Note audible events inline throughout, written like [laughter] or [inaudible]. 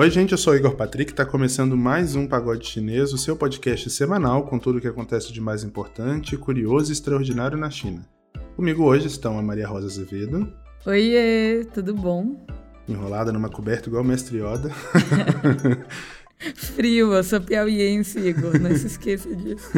Oi, gente, eu sou o Igor Patrick, está começando mais um Pagode Chinês, o seu podcast semanal com tudo o que acontece de mais importante, curioso e extraordinário na China. Comigo hoje estão a Maria Rosa Azevedo. Oiê, tudo bom? Enrolada numa coberta igual o Mestre Yoda. [laughs] Frio, eu sou piauiense, Igor, não se esqueça disso.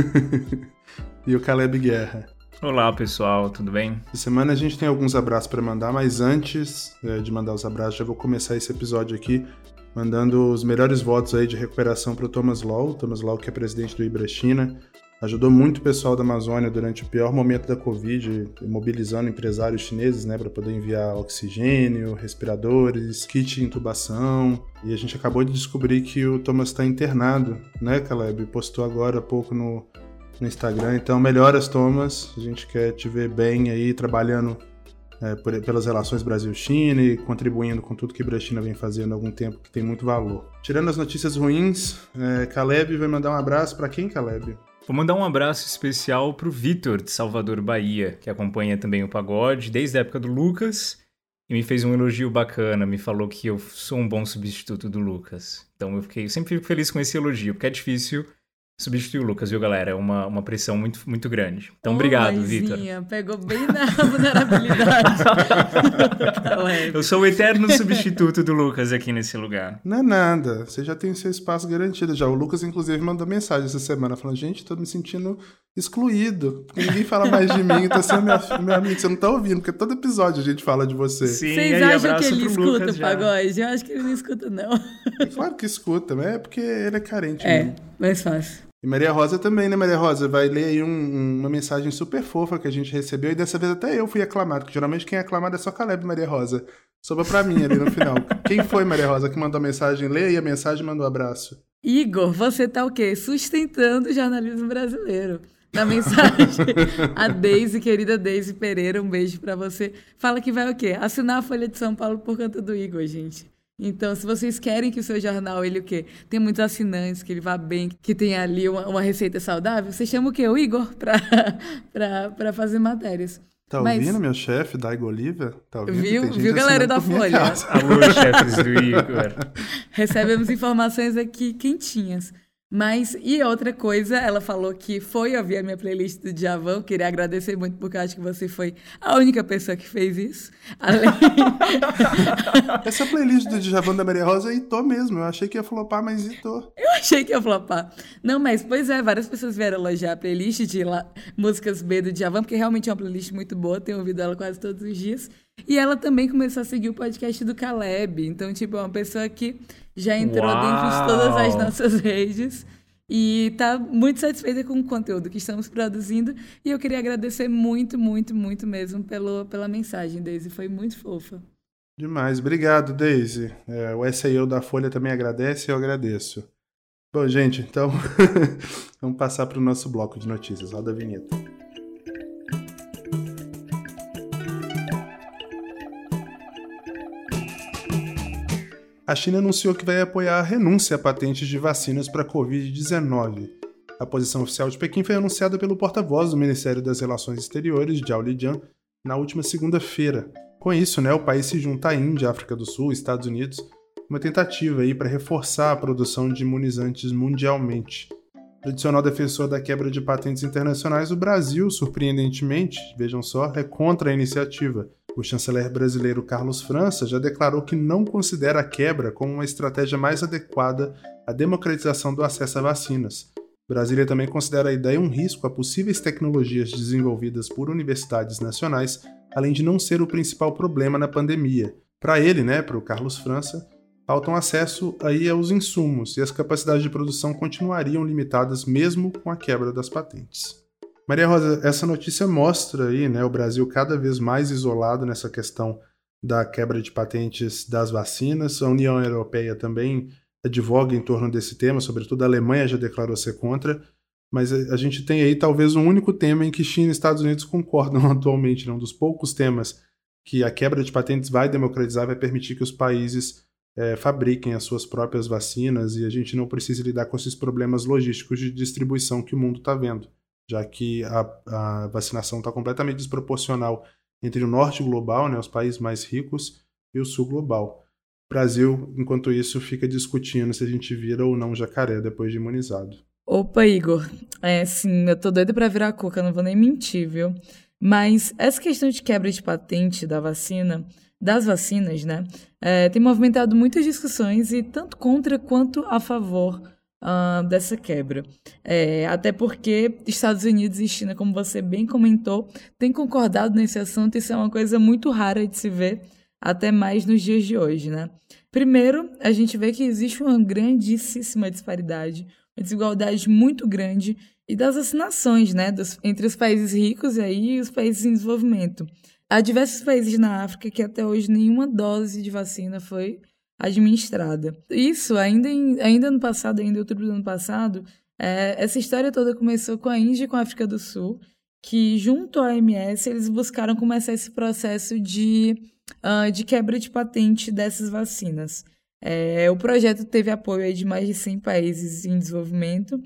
[laughs] e o Caleb Guerra. Olá pessoal, tudo bem? Essa semana a gente tem alguns abraços para mandar, mas antes é, de mandar os abraços, já vou começar esse episódio aqui mandando os melhores votos aí de recuperação para o Thomas Law, Thomas Law que é presidente do Ibra China, ajudou muito o pessoal da Amazônia durante o pior momento da Covid, mobilizando empresários chineses, né, para poder enviar oxigênio, respiradores, kit de intubação. E a gente acabou de descobrir que o Thomas está internado, né, Caleb? Postou agora há pouco no, no Instagram. Então, melhoras, Thomas. A gente quer te ver bem aí trabalhando é, por, pelas relações Brasil-China e contribuindo com tudo que a China vem fazendo há algum tempo, que tem muito valor. Tirando as notícias ruins, é, Caleb vai mandar um abraço para quem, Caleb? Vou mandar um abraço especial para o Vitor, de Salvador, Bahia, que acompanha também o pagode desde a época do Lucas e me fez um elogio bacana, me falou que eu sou um bom substituto do Lucas. Então eu fiquei, eu sempre fico feliz com esse elogio, porque é difícil substituir o Lucas, viu, galera? É uma, uma pressão muito, muito grande. Então, oh, obrigado, Vitor. Pegou bem na vulnerabilidade. [laughs] Eu sou o eterno substituto do Lucas aqui nesse lugar. Não é nada. Você já tem o seu espaço garantido já. O Lucas, inclusive, mandou mensagem essa semana falando: gente, tô me sentindo excluído. Ninguém fala mais de mim, então você é meu, meu amigo. Você não tá ouvindo, porque todo episódio a gente fala de você. Sim, Vocês acham que ele escuta o pagode? Eu acho que ele não escuta, não. Claro que escuta, mas é porque ele é carente. É, mesmo. mais fácil. E Maria Rosa também, né, Maria Rosa? Vai ler aí um, uma mensagem super fofa que a gente recebeu e dessa vez até eu fui aclamado, porque geralmente quem é aclamado é só Caleb Maria Rosa. Sobra pra mim ali no final. [laughs] quem foi, Maria Rosa, que mandou a mensagem? Lê aí a mensagem e mandou um abraço. Igor, você tá o quê? Sustentando o jornalismo brasileiro. Na mensagem, a Deise, querida Deise Pereira, um beijo para você. Fala que vai o quê? Assinar a Folha de São Paulo por conta do Igor, gente. Então, se vocês querem que o seu jornal, ele o quê? Tem muitos assinantes, que ele vá bem, que tem ali uma, uma receita saudável, você chama o quê? O Igor [laughs] para fazer matérias. Tá Mas... ouvindo, meu chefe, Daigo Oliva? Tá ouvindo? Viu, viu galera da Folha? Alô, chefes do Igor. [laughs] Recebemos informações aqui quentinhas. Mas, e outra coisa, ela falou que foi ouvir a minha playlist do Djavan. Eu queria agradecer muito, porque eu acho que você foi a única pessoa que fez isso. Além... [laughs] Essa playlist do Djavan da Maria Rosa hitou mesmo. Eu achei que ia flopar, mas hitou. Eu achei que ia flopar. Não, mas, pois é, várias pessoas vieram elogiar a playlist de la... músicas B do Djavan, porque realmente é uma playlist muito boa. Tenho ouvido ela quase todos os dias. E ela também começou a seguir o podcast do Caleb. Então, tipo, é uma pessoa que já entrou Uau. dentro de todas as nossas redes e está muito satisfeita com o conteúdo que estamos produzindo. E eu queria agradecer muito, muito, muito mesmo pelo, pela mensagem, Daisy. Foi muito fofa. Demais. Obrigado, Daisy. É, o SEO da Folha também agradece e eu agradeço. Bom, gente, então [laughs] vamos passar para o nosso bloco de notícias. Roda a vinheta. A China anunciou que vai apoiar a renúncia a patentes de vacinas para a Covid-19. A posição oficial de Pequim foi anunciada pelo porta-voz do Ministério das Relações Exteriores, Zhao Lijian, na última segunda-feira. Com isso, né, o país se junta à Índia, África do Sul Estados Unidos, uma tentativa para reforçar a produção de imunizantes mundialmente. Tradicional defensor da quebra de patentes internacionais, o Brasil, surpreendentemente, vejam só, é contra a iniciativa o chanceler brasileiro Carlos França já declarou que não considera a quebra como uma estratégia mais adequada à democratização do acesso a vacinas. Brasília também considera a ideia um risco a possíveis tecnologias desenvolvidas por universidades nacionais, além de não ser o principal problema na pandemia. Para ele, né, para o Carlos França, faltam acesso aí aos insumos e as capacidades de produção continuariam limitadas mesmo com a quebra das patentes. Maria Rosa, essa notícia mostra aí, né, o Brasil cada vez mais isolado nessa questão da quebra de patentes das vacinas. A União Europeia também advoga em torno desse tema, sobretudo a Alemanha já declarou ser contra. Mas a gente tem aí talvez um único tema em que China e Estados Unidos concordam [laughs] atualmente, né? um dos poucos temas que a quebra de patentes vai democratizar, vai permitir que os países é, fabriquem as suas próprias vacinas e a gente não precise lidar com esses problemas logísticos de distribuição que o mundo está vendo já que a, a vacinação está completamente desproporcional entre o norte global, né, os países mais ricos, e o sul global. Brasil, enquanto isso, fica discutindo se a gente vira ou não jacaré depois de imunizado. Opa, Igor. É, sim, eu tô doida pra virar coca, não vou nem mentir, viu? Mas essa questão de quebra de patente da vacina, das vacinas, né, é, tem movimentado muitas discussões e tanto contra quanto a favor uh, dessa quebra. É, até porque Estados Unidos e China, como você bem comentou, têm concordado nesse assunto. Isso é uma coisa muito rara de se ver, até mais nos dias de hoje, né? Primeiro, a gente vê que existe uma grandíssima disparidade, uma desigualdade muito grande e das vacinações, né, dos, entre os países ricos e aí os países em desenvolvimento. Há diversos países na África que até hoje nenhuma dose de vacina foi administrada. Isso, ainda, em, ainda no passado, ainda outubro do ano passado, é, essa história toda começou com a Índia e com a África do Sul, que junto à OMS eles buscaram começar esse processo de, uh, de quebra de patente dessas vacinas. É, o projeto teve apoio de mais de 100 países em desenvolvimento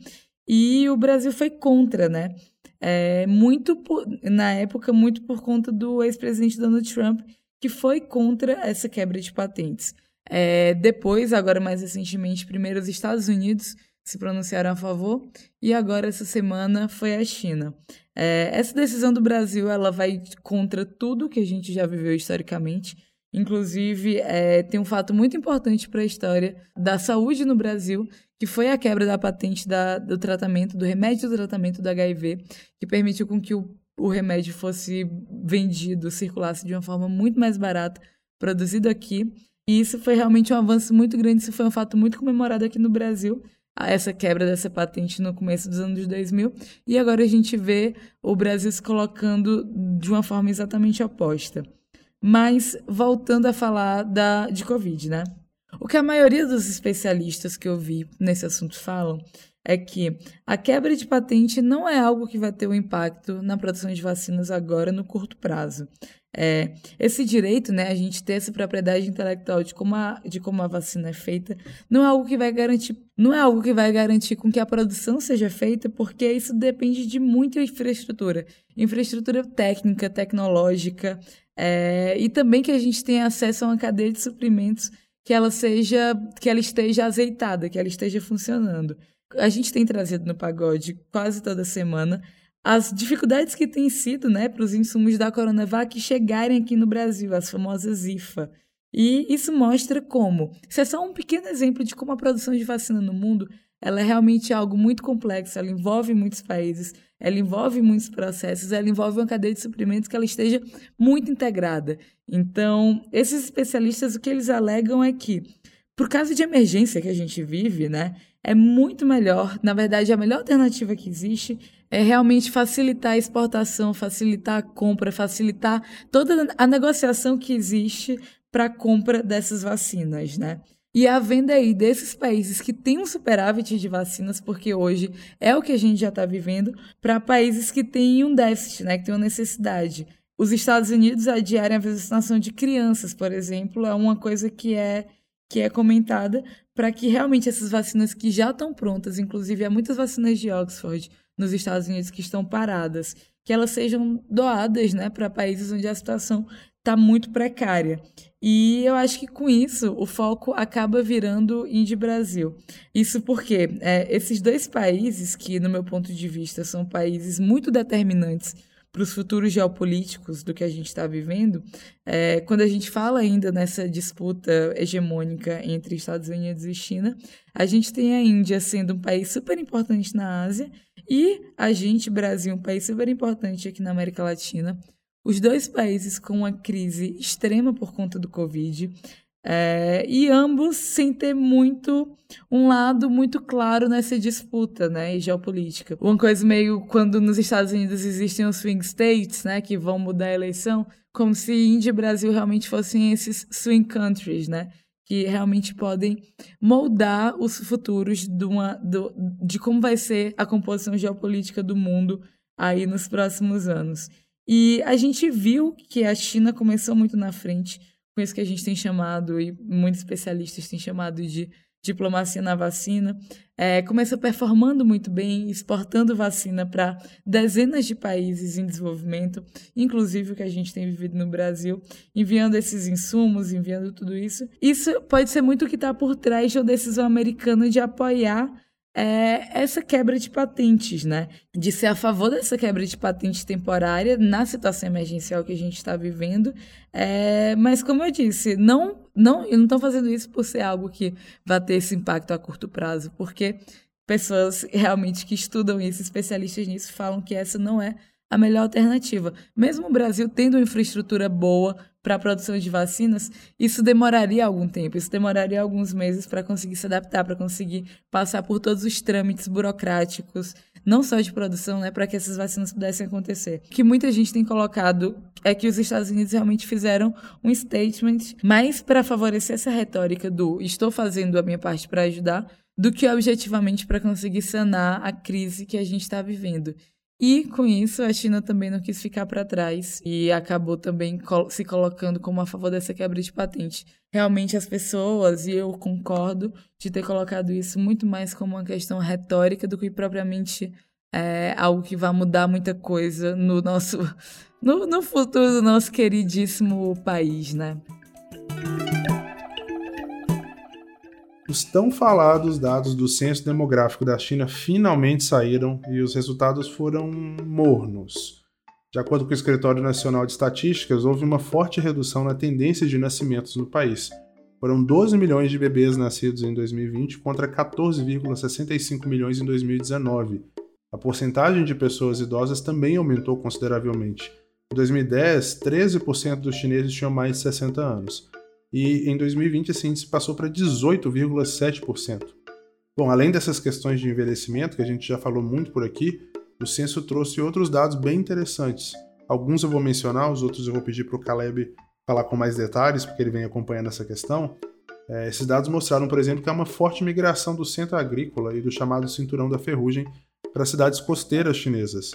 e o Brasil foi contra, né? É, muito por, na época, muito por conta do ex-presidente Donald Trump, que foi contra essa quebra de patentes. É, depois, agora mais recentemente, primeiro os Estados Unidos se pronunciaram a favor e agora essa semana foi a China. É, essa decisão do Brasil ela vai contra tudo que a gente já viveu historicamente. Inclusive, é, tem um fato muito importante para a história da saúde no Brasil, que foi a quebra da patente da, do tratamento, do remédio do tratamento do HIV, que permitiu com que o, o remédio fosse vendido, circulasse de uma forma muito mais barata, produzido aqui e isso foi realmente um avanço muito grande, isso foi um fato muito comemorado aqui no Brasil, essa quebra dessa patente no começo dos anos 2000, e agora a gente vê o Brasil se colocando de uma forma exatamente oposta. Mas voltando a falar da, de Covid, né? O que a maioria dos especialistas que eu vi nesse assunto falam é que a quebra de patente não é algo que vai ter um impacto na produção de vacinas agora no curto prazo. É, esse direito, né, a gente ter essa propriedade intelectual de como, a, de como a vacina é feita, não é algo que vai garantir, não é algo que vai garantir com que a produção seja feita, porque isso depende de muita infraestrutura, infraestrutura técnica, tecnológica, é, e também que a gente tenha acesso a uma cadeia de suprimentos que ela seja, que ela esteja azeitada, que ela esteja funcionando. A gente tem trazido no pagode quase toda semana as dificuldades que têm sido né, para os insumos da Coronavac chegarem aqui no Brasil, as famosas IFA. E isso mostra como. Isso é só um pequeno exemplo de como a produção de vacina no mundo ela é realmente algo muito complexo, ela envolve muitos países, ela envolve muitos processos, ela envolve uma cadeia de suprimentos que ela esteja muito integrada. Então, esses especialistas, o que eles alegam é que, por causa de emergência que a gente vive, né, é muito melhor, na verdade, a melhor alternativa que existe é realmente facilitar a exportação, facilitar a compra, facilitar toda a negociação que existe para a compra dessas vacinas, né? E a venda aí desses países que têm um superávit de vacinas, porque hoje é o que a gente já está vivendo, para países que têm um déficit, né, que têm uma necessidade. Os Estados Unidos adiarem a vacinação de crianças, por exemplo, é uma coisa que é que é comentada para que realmente essas vacinas que já estão prontas, inclusive há muitas vacinas de Oxford, nos Estados Unidos que estão paradas, que elas sejam doadas né, para países onde a situação está muito precária. E eu acho que com isso o foco acaba virando Índia Brasil. Isso porque é, esses dois países, que no meu ponto de vista são países muito determinantes para os futuros geopolíticos do que a gente está vivendo, é, quando a gente fala ainda nessa disputa hegemônica entre Estados Unidos e China, a gente tem a Índia sendo um país super importante na Ásia e a gente, Brasil, um país super importante aqui na América Latina. Os dois países com uma crise extrema por conta do Covid, é, e ambos sem ter muito um lado muito claro nessa disputa, né, geopolítica. Uma coisa meio quando nos Estados Unidos existem os swing states, né, que vão mudar a eleição, como se Índia e Brasil realmente fossem esses swing countries, né, que realmente podem moldar os futuros de, uma, do, de como vai ser a composição geopolítica do mundo aí nos próximos anos. E a gente viu que a China começou muito na frente com isso que a gente tem chamado, e muitos especialistas têm chamado de diplomacia na vacina, é, começa performando muito bem, exportando vacina para dezenas de países em desenvolvimento, inclusive o que a gente tem vivido no Brasil, enviando esses insumos, enviando tudo isso. Isso pode ser muito o que está por trás de uma decisão americana de apoiar é essa quebra de patentes, né? De ser a favor dessa quebra de patente temporária na situação emergencial que a gente está vivendo. É, mas, como eu disse, não, não, não estão fazendo isso por ser algo que vai ter esse impacto a curto prazo, porque pessoas realmente que estudam isso, especialistas nisso, falam que essa não é a melhor alternativa. Mesmo o Brasil tendo uma infraestrutura boa para a produção de vacinas, isso demoraria algum tempo, isso demoraria alguns meses para conseguir se adaptar, para conseguir passar por todos os trâmites burocráticos, não só de produção, né, para que essas vacinas pudessem acontecer. O que muita gente tem colocado é que os Estados Unidos realmente fizeram um statement mais para favorecer essa retórica do estou fazendo a minha parte para ajudar, do que objetivamente para conseguir sanar a crise que a gente está vivendo. E com isso, a China também não quis ficar para trás e acabou também se colocando como a favor dessa quebra de patente. Realmente, as pessoas, e eu concordo, de ter colocado isso muito mais como uma questão retórica do que propriamente é, algo que vai mudar muita coisa no nosso [laughs] no, no futuro do nosso queridíssimo país, né? Os tão falados dados do censo demográfico da China finalmente saíram e os resultados foram mornos. De acordo com o Escritório Nacional de Estatísticas, houve uma forte redução na tendência de nascimentos no país. Foram 12 milhões de bebês nascidos em 2020 contra 14,65 milhões em 2019. A porcentagem de pessoas idosas também aumentou consideravelmente. Em 2010, 13% dos chineses tinham mais de 60 anos e em 2020 esse índice passou para 18,7%. Bom, além dessas questões de envelhecimento, que a gente já falou muito por aqui, o censo trouxe outros dados bem interessantes. Alguns eu vou mencionar, os outros eu vou pedir para o Caleb falar com mais detalhes, porque ele vem acompanhando essa questão. É, esses dados mostraram, por exemplo, que há uma forte migração do centro agrícola e do chamado cinturão da ferrugem para cidades costeiras chinesas.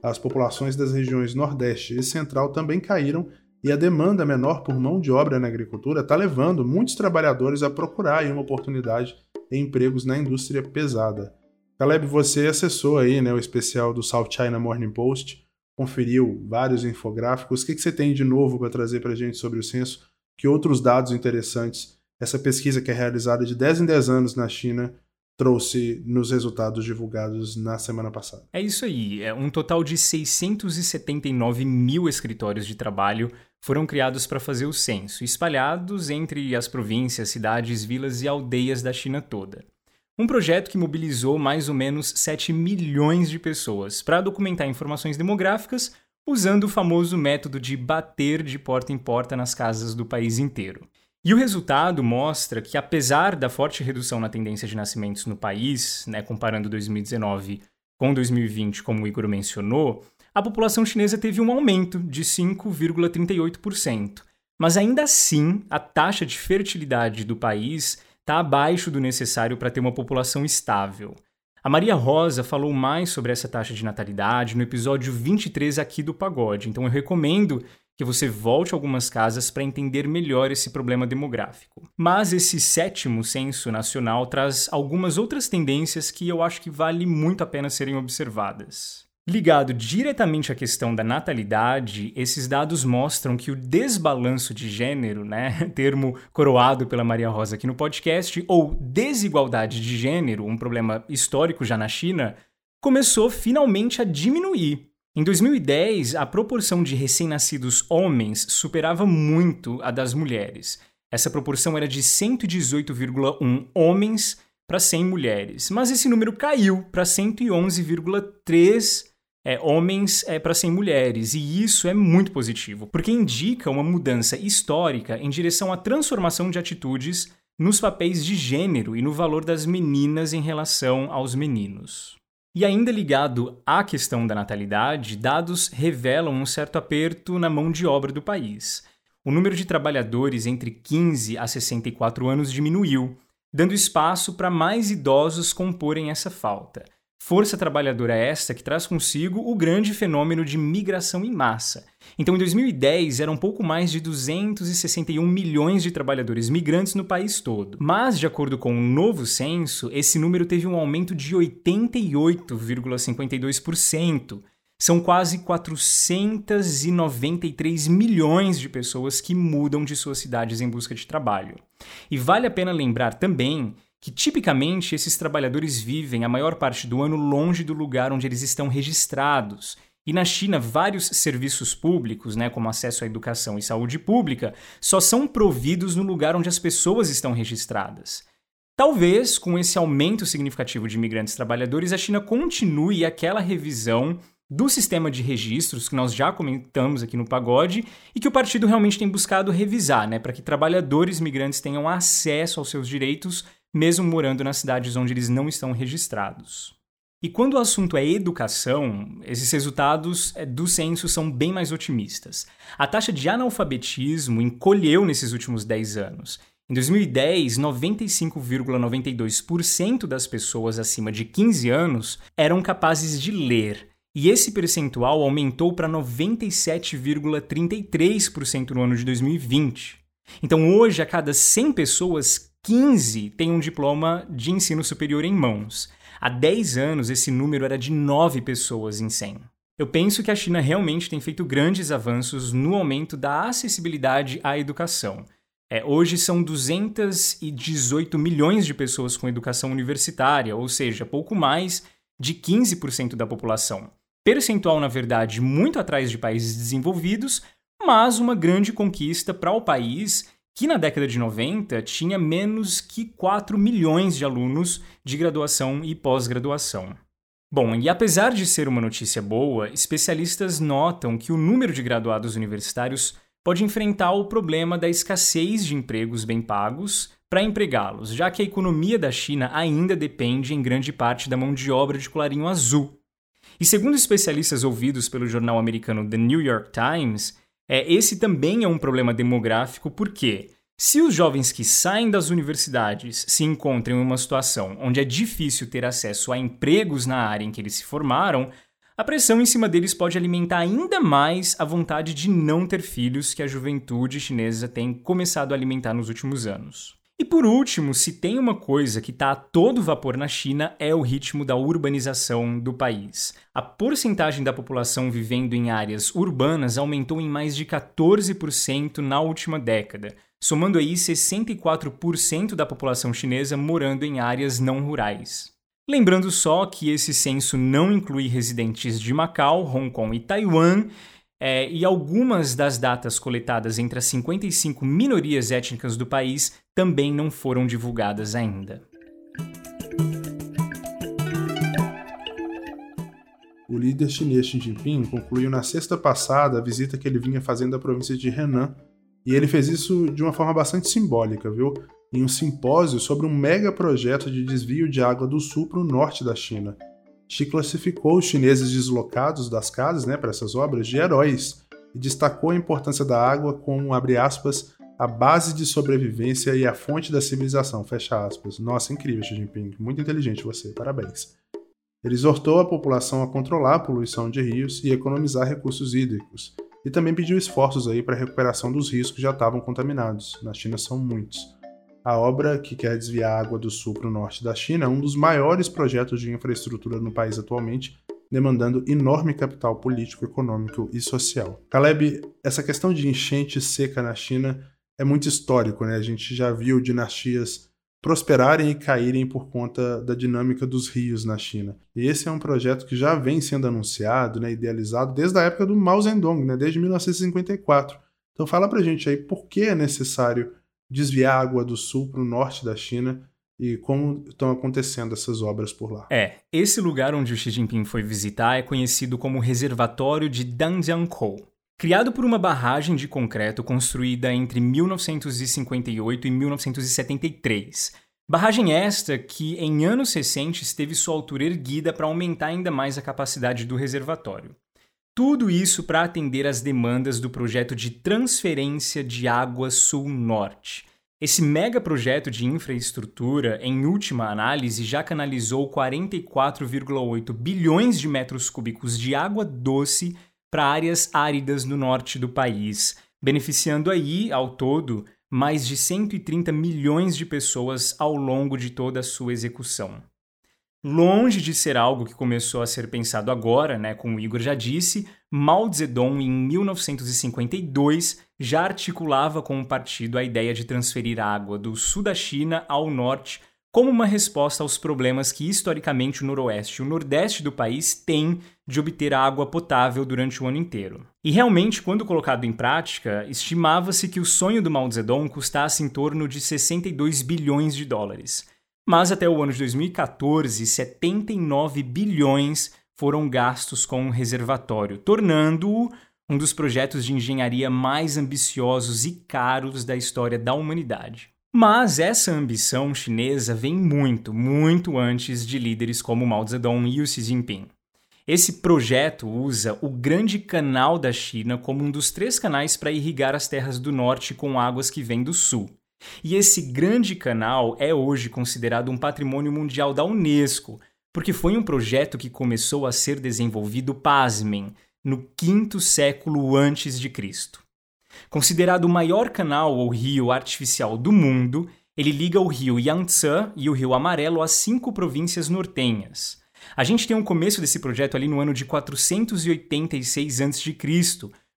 As populações das regiões Nordeste e Central também caíram e a demanda menor por mão de obra na agricultura está levando muitos trabalhadores a procurar uma oportunidade em empregos na indústria pesada. Caleb, você acessou aí né, o especial do South China Morning Post, conferiu vários infográficos. O que, que você tem de novo para trazer para a gente sobre o censo? Que outros dados interessantes essa pesquisa que é realizada de 10 em 10 anos na China trouxe nos resultados divulgados na semana passada. É isso aí. É um total de 679 mil escritórios de trabalho foram criados para fazer o censo, espalhados entre as províncias, cidades, vilas e aldeias da China toda. Um projeto que mobilizou mais ou menos 7 milhões de pessoas para documentar informações demográficas usando o famoso método de bater de porta em porta nas casas do país inteiro. E o resultado mostra que, apesar da forte redução na tendência de nascimentos no país, né, comparando 2019 com 2020, como o Igor mencionou, a população chinesa teve um aumento de 5,38%. Mas ainda assim, a taxa de fertilidade do país está abaixo do necessário para ter uma população estável. A Maria Rosa falou mais sobre essa taxa de natalidade no episódio 23 aqui do Pagode, então eu recomendo que você volte algumas casas para entender melhor esse problema demográfico. Mas esse sétimo censo nacional traz algumas outras tendências que eu acho que vale muito a pena serem observadas. Ligado diretamente à questão da natalidade, esses dados mostram que o desbalanço de gênero, né, [laughs] termo coroado pela Maria Rosa aqui no podcast, ou desigualdade de gênero, um problema histórico já na China, começou finalmente a diminuir em 2010, a proporção de recém-nascidos homens superava muito a das mulheres. Essa proporção era de 118,1 homens para 100 mulheres, mas esse número caiu para 111,3 é, homens é, para 100 mulheres, e isso é muito positivo, porque indica uma mudança histórica em direção à transformação de atitudes nos papéis de gênero e no valor das meninas em relação aos meninos. E ainda ligado à questão da natalidade, dados revelam um certo aperto na mão de obra do país. O número de trabalhadores entre 15 a 64 anos diminuiu, dando espaço para mais idosos comporem essa falta. Força trabalhadora esta que traz consigo o grande fenômeno de migração em massa. Então, em 2010, eram pouco mais de 261 milhões de trabalhadores migrantes no país todo. Mas, de acordo com o um novo censo, esse número teve um aumento de 88,52%. São quase 493 milhões de pessoas que mudam de suas cidades em busca de trabalho. E vale a pena lembrar também que tipicamente esses trabalhadores vivem a maior parte do ano longe do lugar onde eles estão registrados. E na China, vários serviços públicos, né, como acesso à educação e saúde pública, só são providos no lugar onde as pessoas estão registradas. Talvez, com esse aumento significativo de imigrantes trabalhadores, a China continue aquela revisão do sistema de registros que nós já comentamos aqui no Pagode e que o partido realmente tem buscado revisar, né, para que trabalhadores migrantes tenham acesso aos seus direitos mesmo morando nas cidades onde eles não estão registrados. E quando o assunto é educação, esses resultados é, do censo são bem mais otimistas. A taxa de analfabetismo encolheu nesses últimos 10 anos. Em 2010, 95,92% das pessoas acima de 15 anos eram capazes de ler, e esse percentual aumentou para 97,33% no ano de 2020. Então, hoje, a cada 100 pessoas, 15 têm um diploma de ensino superior em mãos. Há 10 anos, esse número era de 9 pessoas em 100. Eu penso que a China realmente tem feito grandes avanços no aumento da acessibilidade à educação. É, hoje são 218 milhões de pessoas com educação universitária, ou seja, pouco mais de 15% da população. Percentual, na verdade, muito atrás de países desenvolvidos, mas uma grande conquista para o país que na década de 90 tinha menos que 4 milhões de alunos de graduação e pós-graduação. Bom, e apesar de ser uma notícia boa, especialistas notam que o número de graduados universitários pode enfrentar o problema da escassez de empregos bem pagos para empregá-los, já que a economia da China ainda depende em grande parte da mão de obra de colarinho azul. E segundo especialistas ouvidos pelo jornal americano The New York Times, é, esse também é um problema demográfico, porque se os jovens que saem das universidades se encontram em uma situação onde é difícil ter acesso a empregos na área em que eles se formaram, a pressão em cima deles pode alimentar ainda mais a vontade de não ter filhos que a juventude chinesa tem começado a alimentar nos últimos anos. E por último, se tem uma coisa que está a todo vapor na China é o ritmo da urbanização do país. A porcentagem da população vivendo em áreas urbanas aumentou em mais de 14% na última década, somando aí 64% da população chinesa morando em áreas não rurais. Lembrando só que esse censo não inclui residentes de Macau, Hong Kong e Taiwan, é, e algumas das datas coletadas entre as 55 minorias étnicas do país também não foram divulgadas ainda. O líder chinês Xi Jinping concluiu na sexta passada a visita que ele vinha fazendo à província de Henan, e ele fez isso de uma forma bastante simbólica, viu? Em um simpósio sobre um mega projeto de desvio de água do sul para o norte da China. Xi classificou os chineses deslocados das casas né, para essas obras de heróis e destacou a importância da água como, abre aspas, a base de sobrevivência e a fonte da civilização, fecha aspas. Nossa, incrível, Xi Jinping. Muito inteligente você, parabéns. Ele exortou a população a controlar a poluição de rios e economizar recursos hídricos, e também pediu esforços aí para a recuperação dos rios que já estavam contaminados. Na China são muitos. A obra, que quer desviar a água do sul para o norte da China, é um dos maiores projetos de infraestrutura no país atualmente, demandando enorme capital político, econômico e social. Caleb, essa questão de enchente seca na China é muito histórico, né? A gente já viu dinastias prosperarem e caírem por conta da dinâmica dos rios na China. E esse é um projeto que já vem sendo anunciado, né, idealizado desde a época do Mao Zedong, né, desde 1954. Então fala pra gente aí por que é necessário desviar água do sul para o norte da China e como estão acontecendo essas obras por lá. É, esse lugar onde o Xi Jinping foi visitar é conhecido como Reservatório de Danjiangkou. Criado por uma barragem de concreto construída entre 1958 e 1973. Barragem esta que, em anos recentes, teve sua altura erguida para aumentar ainda mais a capacidade do reservatório. Tudo isso para atender às demandas do projeto de transferência de água sul-norte. Esse mega projeto de infraestrutura, em última análise, já canalizou 44,8 bilhões de metros cúbicos de água doce para áreas áridas no norte do país, beneficiando aí, ao todo, mais de 130 milhões de pessoas ao longo de toda a sua execução. Longe de ser algo que começou a ser pensado agora, né, como o Igor já disse, Mao Zedong, em 1952, já articulava com o partido a ideia de transferir água do sul da China ao norte como uma resposta aos problemas que historicamente o noroeste e o nordeste do país têm de obter água potável durante o ano inteiro. E realmente, quando colocado em prática, estimava-se que o sonho do Mao Zedong custasse em torno de 62 bilhões de dólares. Mas até o ano de 2014, 79 bilhões foram gastos com o reservatório, tornando-o um dos projetos de engenharia mais ambiciosos e caros da história da humanidade. Mas essa ambição chinesa vem muito, muito antes de líderes como Mao Zedong e o Xi Jinping. Esse projeto usa o Grande Canal da China como um dos três canais para irrigar as terras do norte com águas que vêm do sul. E esse grande canal é hoje considerado um patrimônio mundial da Unesco, porque foi um projeto que começou a ser desenvolvido, pasmem, no quinto século antes de Cristo. Considerado o maior canal ou rio artificial do mundo, ele liga o rio Yangtze e o rio Amarelo às cinco províncias nortenhas. A gente tem um começo desse projeto ali no ano de 486 a.C.,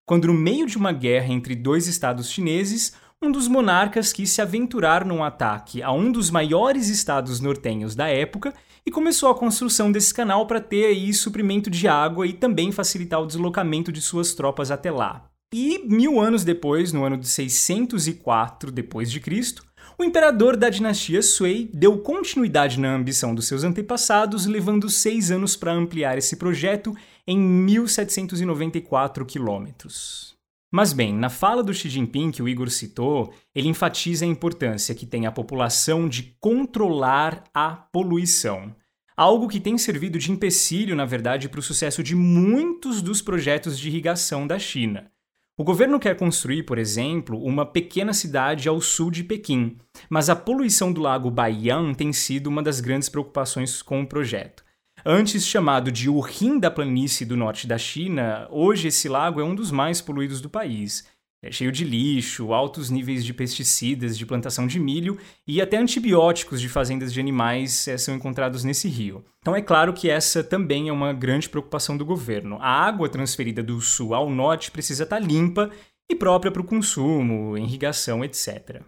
quando, no meio de uma guerra entre dois estados chineses, um dos monarcas quis se aventurar num ataque a um dos maiores estados nortenhos da época e começou a construção desse canal para ter aí suprimento de água e também facilitar o deslocamento de suas tropas até lá. E mil anos depois, no ano de 604 depois de Cristo, o imperador da dinastia Sui deu continuidade na ambição dos seus antepassados, levando seis anos para ampliar esse projeto em 1794 quilômetros. Mas bem, na fala do Xi Jinping que o Igor citou, ele enfatiza a importância que tem a população de controlar a poluição. Algo que tem servido de empecilho, na verdade, para o sucesso de muitos dos projetos de irrigação da China. O governo quer construir, por exemplo, uma pequena cidade ao sul de Pequim, mas a poluição do lago Baiyan tem sido uma das grandes preocupações com o projeto. Antes chamado de o rim da planície do norte da China, hoje esse lago é um dos mais poluídos do país. É cheio de lixo, altos níveis de pesticidas de plantação de milho e até antibióticos de fazendas de animais é, são encontrados nesse rio. Então é claro que essa também é uma grande preocupação do governo. A água transferida do sul ao norte precisa estar limpa e própria para o consumo, irrigação, etc.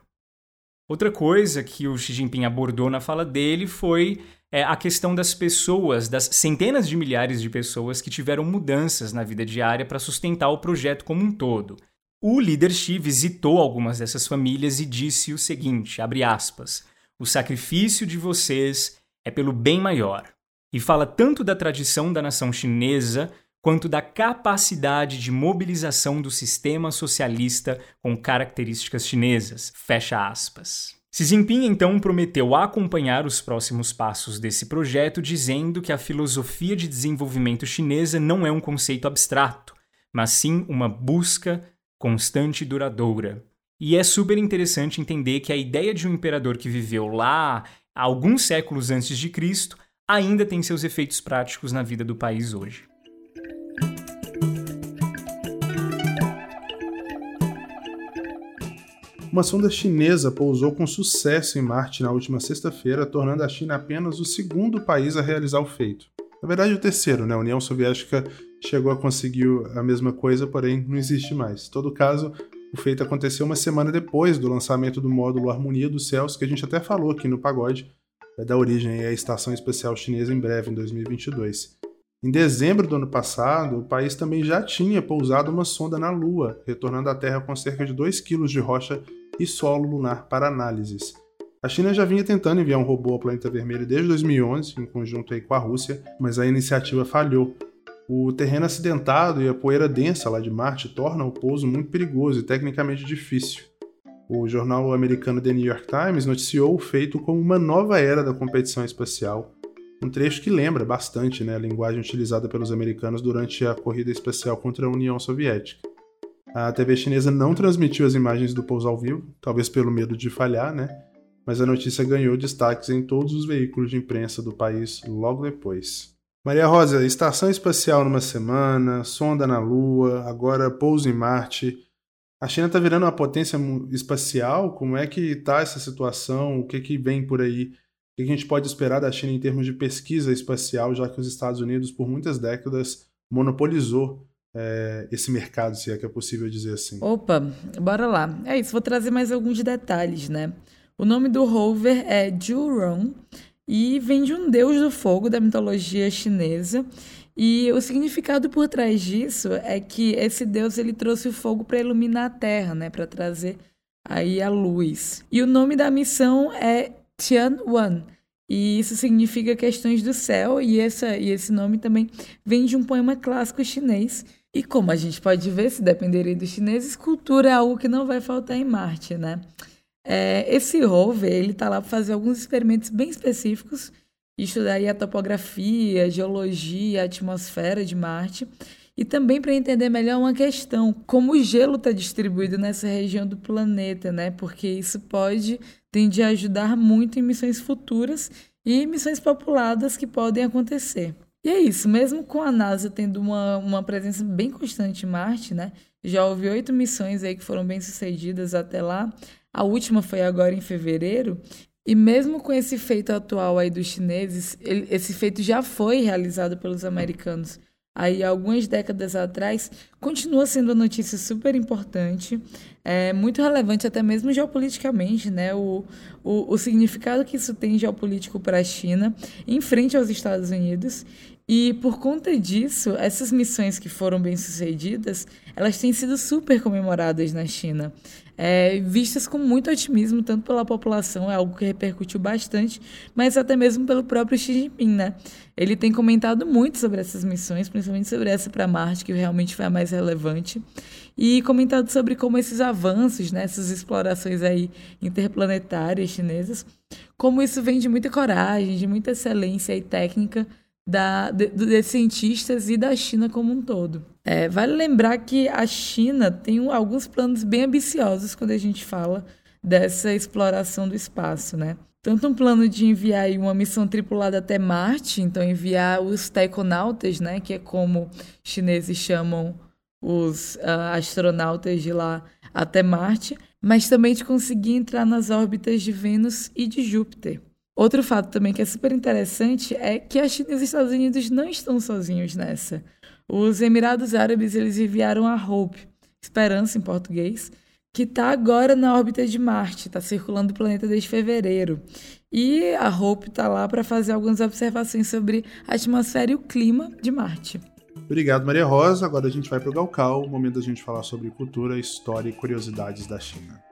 Outra coisa que o Xi Jinping abordou na fala dele foi é, a questão das pessoas, das centenas de milhares de pessoas que tiveram mudanças na vida diária para sustentar o projeto como um todo. O líder Xi visitou algumas dessas famílias e disse o seguinte, abre aspas, o sacrifício de vocês é pelo bem maior. E fala tanto da tradição da nação chinesa quanto da capacidade de mobilização do sistema socialista com características chinesas. Fecha aspas. Xi Jinping então prometeu acompanhar os próximos passos desse projeto, dizendo que a filosofia de desenvolvimento chinesa não é um conceito abstrato, mas sim uma busca constante e duradoura. E é super interessante entender que a ideia de um imperador que viveu lá alguns séculos antes de Cristo ainda tem seus efeitos práticos na vida do país hoje. Uma sonda chinesa pousou com sucesso em Marte na última sexta-feira, tornando a China apenas o segundo país a realizar o feito. Na verdade, o terceiro, né? A União Soviética chegou a conseguir a mesma coisa, porém não existe mais. Em todo caso, o feito aconteceu uma semana depois do lançamento do módulo Harmonia dos Céus, que a gente até falou aqui no Pagode, vai dar origem à Estação Espacial Chinesa em breve, em 2022. Em dezembro do ano passado, o país também já tinha pousado uma sonda na Lua, retornando à Terra com cerca de 2 kg de rocha e solo lunar para análises. A China já vinha tentando enviar um robô ao planeta vermelho desde 2011, em conjunto com a Rússia, mas a iniciativa falhou. O terreno acidentado e a poeira densa lá de Marte tornam o pouso muito perigoso e tecnicamente difícil. O jornal americano The New York Times noticiou o feito como uma nova era da competição espacial, um trecho que lembra bastante né, a linguagem utilizada pelos americanos durante a corrida espacial contra a União Soviética. A TV chinesa não transmitiu as imagens do pouso ao vivo, talvez pelo medo de falhar, né? Mas a notícia ganhou destaques em todos os veículos de imprensa do país logo depois. Maria Rosa, estação espacial numa semana, sonda na Lua, agora pouso em Marte. A China está virando uma potência espacial? Como é que está essa situação? O que, que vem por aí? Que a gente pode esperar da China em termos de pesquisa espacial, já que os Estados Unidos, por muitas décadas, monopolizou é, esse mercado, se é que é possível dizer assim. Opa, bora lá. É isso, vou trazer mais alguns detalhes, né? O nome do rover é Zhurong e vem de um deus do fogo da mitologia chinesa. E o significado por trás disso é que esse deus ele trouxe o fogo para iluminar a terra, né, para trazer aí a luz. E o nome da missão é Tianwan. E isso significa questões do céu, e, essa, e esse nome também vem de um poema clássico chinês e como a gente pode ver, se dependerem dos chineses, cultura é algo que não vai faltar em Marte, né? É, esse rover, ele tá lá para fazer alguns experimentos bem específicos, estudar a topografia, a geologia, a atmosfera de Marte, e também para entender melhor uma questão, como o gelo está distribuído nessa região do planeta, né? Porque isso pode tende a ajudar muito em missões futuras e missões populadas que podem acontecer. E é isso, mesmo com a NASA tendo uma, uma presença bem constante em Marte, né? Já houve oito missões aí que foram bem sucedidas até lá. A última foi agora em fevereiro. E mesmo com esse feito atual aí dos chineses, ele, esse feito já foi realizado pelos americanos aí algumas décadas atrás, continua sendo uma notícia super importante, é muito relevante até mesmo geopoliticamente, né? O, o, o significado que isso tem geopolítico para a China em frente aos Estados Unidos. E por conta disso, essas missões que foram bem sucedidas, elas têm sido super comemoradas na China é, vistas com muito otimismo, tanto pela população, é algo que repercutiu bastante, mas até mesmo pelo próprio Xi Jinping, né? Ele tem comentado muito sobre essas missões, principalmente sobre essa para Marte, que realmente foi a mais relevante, e comentado sobre como esses avanços, né, essas explorações aí interplanetárias chinesas, como isso vem de muita coragem, de muita excelência e técnica da, de, de cientistas e da China como um todo. É, vale lembrar que a China tem alguns planos bem ambiciosos quando a gente fala dessa exploração do espaço, né? Tanto um plano de enviar uma missão tripulada até Marte, então enviar os taikonautas, né, que é como chineses chamam os uh, astronautas de lá até Marte, mas também de conseguir entrar nas órbitas de Vênus e de Júpiter. Outro fato também que é super interessante é que a China e os Estados Unidos não estão sozinhos nessa. Os Emirados Árabes eles enviaram a Hope, Esperança em português, que está agora na órbita de Marte, está circulando o planeta desde fevereiro. E a Hope está lá para fazer algumas observações sobre a atmosfera e o clima de Marte. Obrigado, Maria Rosa. Agora a gente vai para o Galcal, o momento da gente falar sobre cultura, história e curiosidades da China.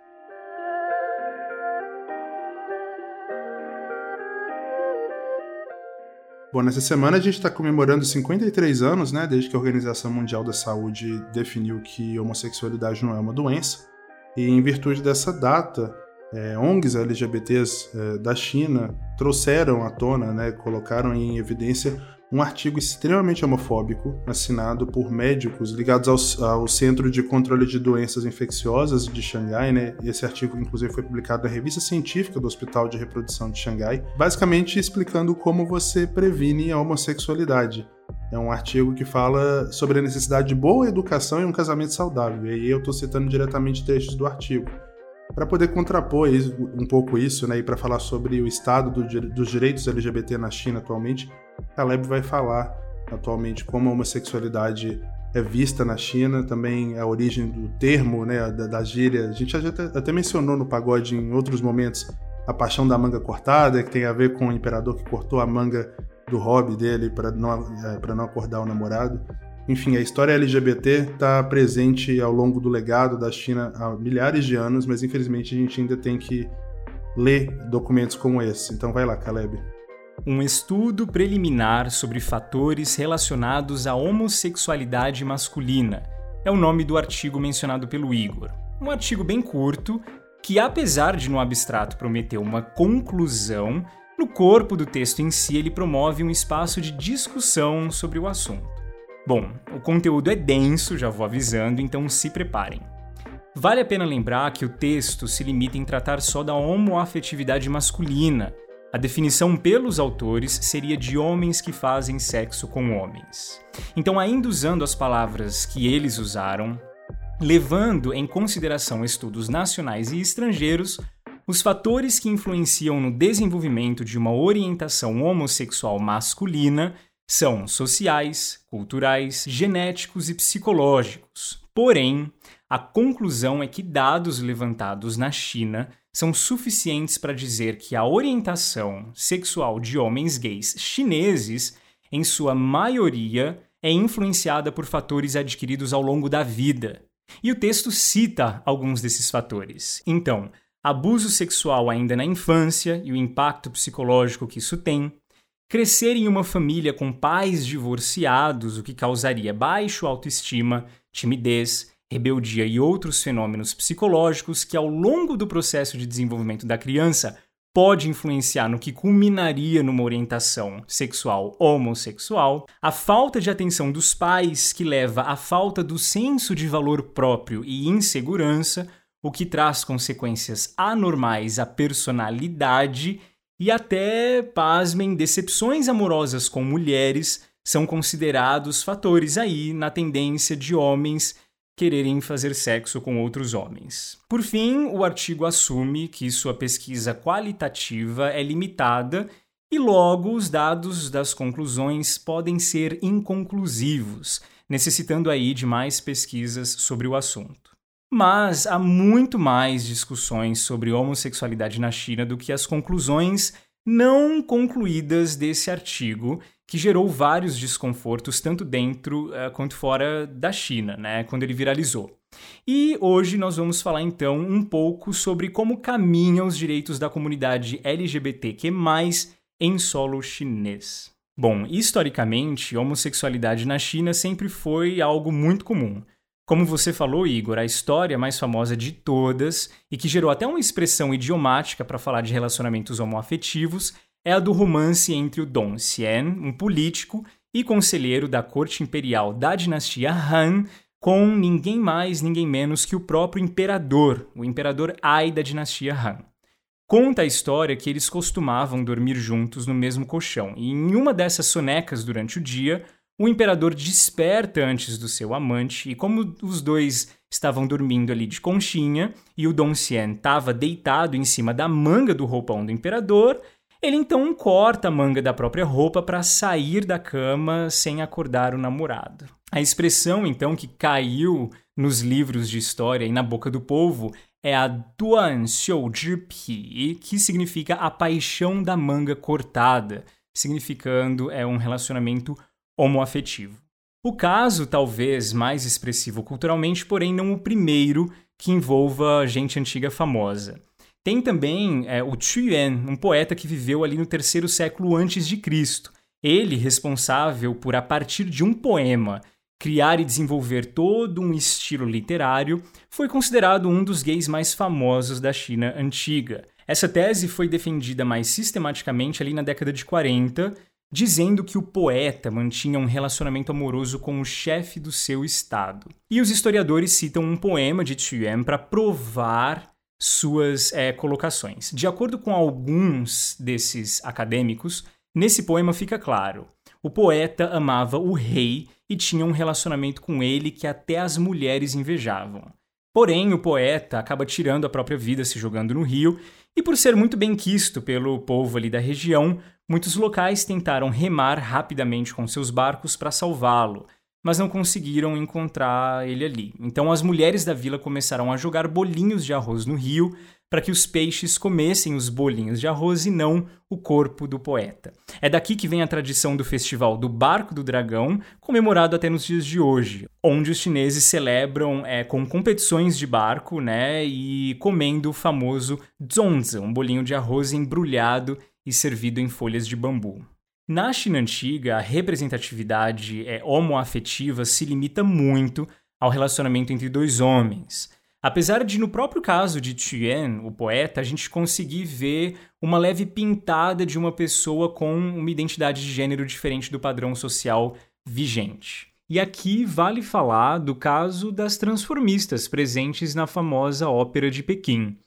Bom, nessa semana a gente está comemorando 53 anos, né, desde que a Organização Mundial da Saúde definiu que homossexualidade não é uma doença. E em virtude dessa data, é, ONGs LGBTs é, da China trouxeram à tona, né, colocaram em evidência um artigo extremamente homofóbico assinado por médicos ligados ao, ao, Centro de Controle de Doenças Infecciosas de Xangai, né? Esse artigo, inclusive, foi publicado na revista científica do Hospital de Reprodução de Xangai, basicamente explicando como você previne a homossexualidade. É um artigo que fala sobre a necessidade de boa educação e um casamento saudável. E aí eu estou citando diretamente trechos do artigo. Para poder contrapor um pouco isso, né, e para falar sobre o estado do, dos direitos LGBT na China atualmente, Caleb vai falar atualmente como a homossexualidade é vista na China, também a origem do termo, né, da, da gíria. A gente até, até mencionou no pagode em outros momentos a paixão da manga cortada, que tem a ver com o imperador que cortou a manga do hobby dele para não, é, não acordar o namorado. Enfim, a história LGBT está presente ao longo do legado da China há milhares de anos, mas infelizmente a gente ainda tem que ler documentos como esse. Então vai lá, Caleb. Um estudo preliminar sobre fatores relacionados à homossexualidade masculina é o nome do artigo mencionado pelo Igor. Um artigo bem curto que, apesar de no abstrato prometer uma conclusão, no corpo do texto em si ele promove um espaço de discussão sobre o assunto. Bom, o conteúdo é denso, já vou avisando, então se preparem. Vale a pena lembrar que o texto se limita em tratar só da homoafetividade masculina. A definição pelos autores seria de homens que fazem sexo com homens. Então, ainda usando as palavras que eles usaram, levando em consideração estudos nacionais e estrangeiros, os fatores que influenciam no desenvolvimento de uma orientação homossexual masculina são sociais, culturais, genéticos e psicológicos. Porém, a conclusão é que dados levantados na China são suficientes para dizer que a orientação sexual de homens gays chineses, em sua maioria, é influenciada por fatores adquiridos ao longo da vida. E o texto cita alguns desses fatores. Então, abuso sexual ainda na infância e o impacto psicológico que isso tem, crescer em uma família com pais divorciados, o que causaria baixo autoestima, timidez, rebeldia e outros fenômenos psicológicos que, ao longo do processo de desenvolvimento da criança, pode influenciar no que culminaria numa orientação sexual homossexual, a falta de atenção dos pais, que leva à falta do senso de valor próprio e insegurança, o que traz consequências anormais à personalidade e até, pasmem, decepções amorosas com mulheres são considerados fatores aí na tendência de homens quererem fazer sexo com outros homens. Por fim, o artigo assume que sua pesquisa qualitativa é limitada e logo os dados das conclusões podem ser inconclusivos, necessitando aí de mais pesquisas sobre o assunto. Mas há muito mais discussões sobre homossexualidade na China do que as conclusões não concluídas desse artigo, que gerou vários desconfortos tanto dentro uh, quanto fora da China, né, quando ele viralizou. E hoje nós vamos falar então um pouco sobre como caminham os direitos da comunidade LGBTQ+ em solo chinês. Bom, historicamente, homossexualidade na China sempre foi algo muito comum. Como você falou, Igor, a história mais famosa de todas e que gerou até uma expressão idiomática para falar de relacionamentos homoafetivos é a do romance entre o Dong Xian, um político e conselheiro da corte imperial da dinastia Han, com ninguém mais, ninguém menos que o próprio imperador, o imperador Ai da dinastia Han. Conta a história que eles costumavam dormir juntos no mesmo colchão, e em uma dessas sonecas durante o dia, o imperador desperta antes do seu amante, e como os dois estavam dormindo ali de conchinha, e o Dong Xian estava deitado em cima da manga do roupão do imperador, ele então corta a manga da própria roupa para sair da cama sem acordar o namorado. A expressão então que caiu nos livros de história e na boca do povo é a Duan Xiu Pi, que significa a paixão da manga cortada, significando é um relacionamento homoafetivo. O caso talvez mais expressivo culturalmente, porém não o primeiro que envolva gente antiga famosa. Tem também é, o Yuan, um poeta que viveu ali no terceiro século antes de Cristo. Ele responsável por, a partir de um poema, criar e desenvolver todo um estilo literário, foi considerado um dos gays mais famosos da China antiga. Essa tese foi defendida mais sistematicamente ali na década de 40, dizendo que o poeta mantinha um relacionamento amoroso com o chefe do seu estado. E os historiadores citam um poema de Yuan para provar suas é, colocações. De acordo com alguns desses acadêmicos, nesse poema fica claro: o poeta amava o rei e tinha um relacionamento com ele que até as mulheres invejavam. Porém, o poeta acaba tirando a própria vida se jogando no rio, e por ser muito bem quisto pelo povo ali da região, muitos locais tentaram remar rapidamente com seus barcos para salvá-lo, mas não conseguiram encontrar ele ali. Então as mulheres da vila começaram a jogar bolinhos de arroz no rio para que os peixes comessem os bolinhos de arroz e não o corpo do poeta. É daqui que vem a tradição do festival do Barco do Dragão, comemorado até nos dias de hoje, onde os chineses celebram é, com competições de barco, né, e comendo o famoso zongzi, um bolinho de arroz embrulhado e servido em folhas de bambu. Na China antiga, a representatividade é, homoafetiva se limita muito ao relacionamento entre dois homens. Apesar de, no próprio caso de Tien, o poeta, a gente conseguir ver uma leve pintada de uma pessoa com uma identidade de gênero diferente do padrão social vigente. E aqui vale falar do caso das transformistas presentes na famosa Ópera de Pequim.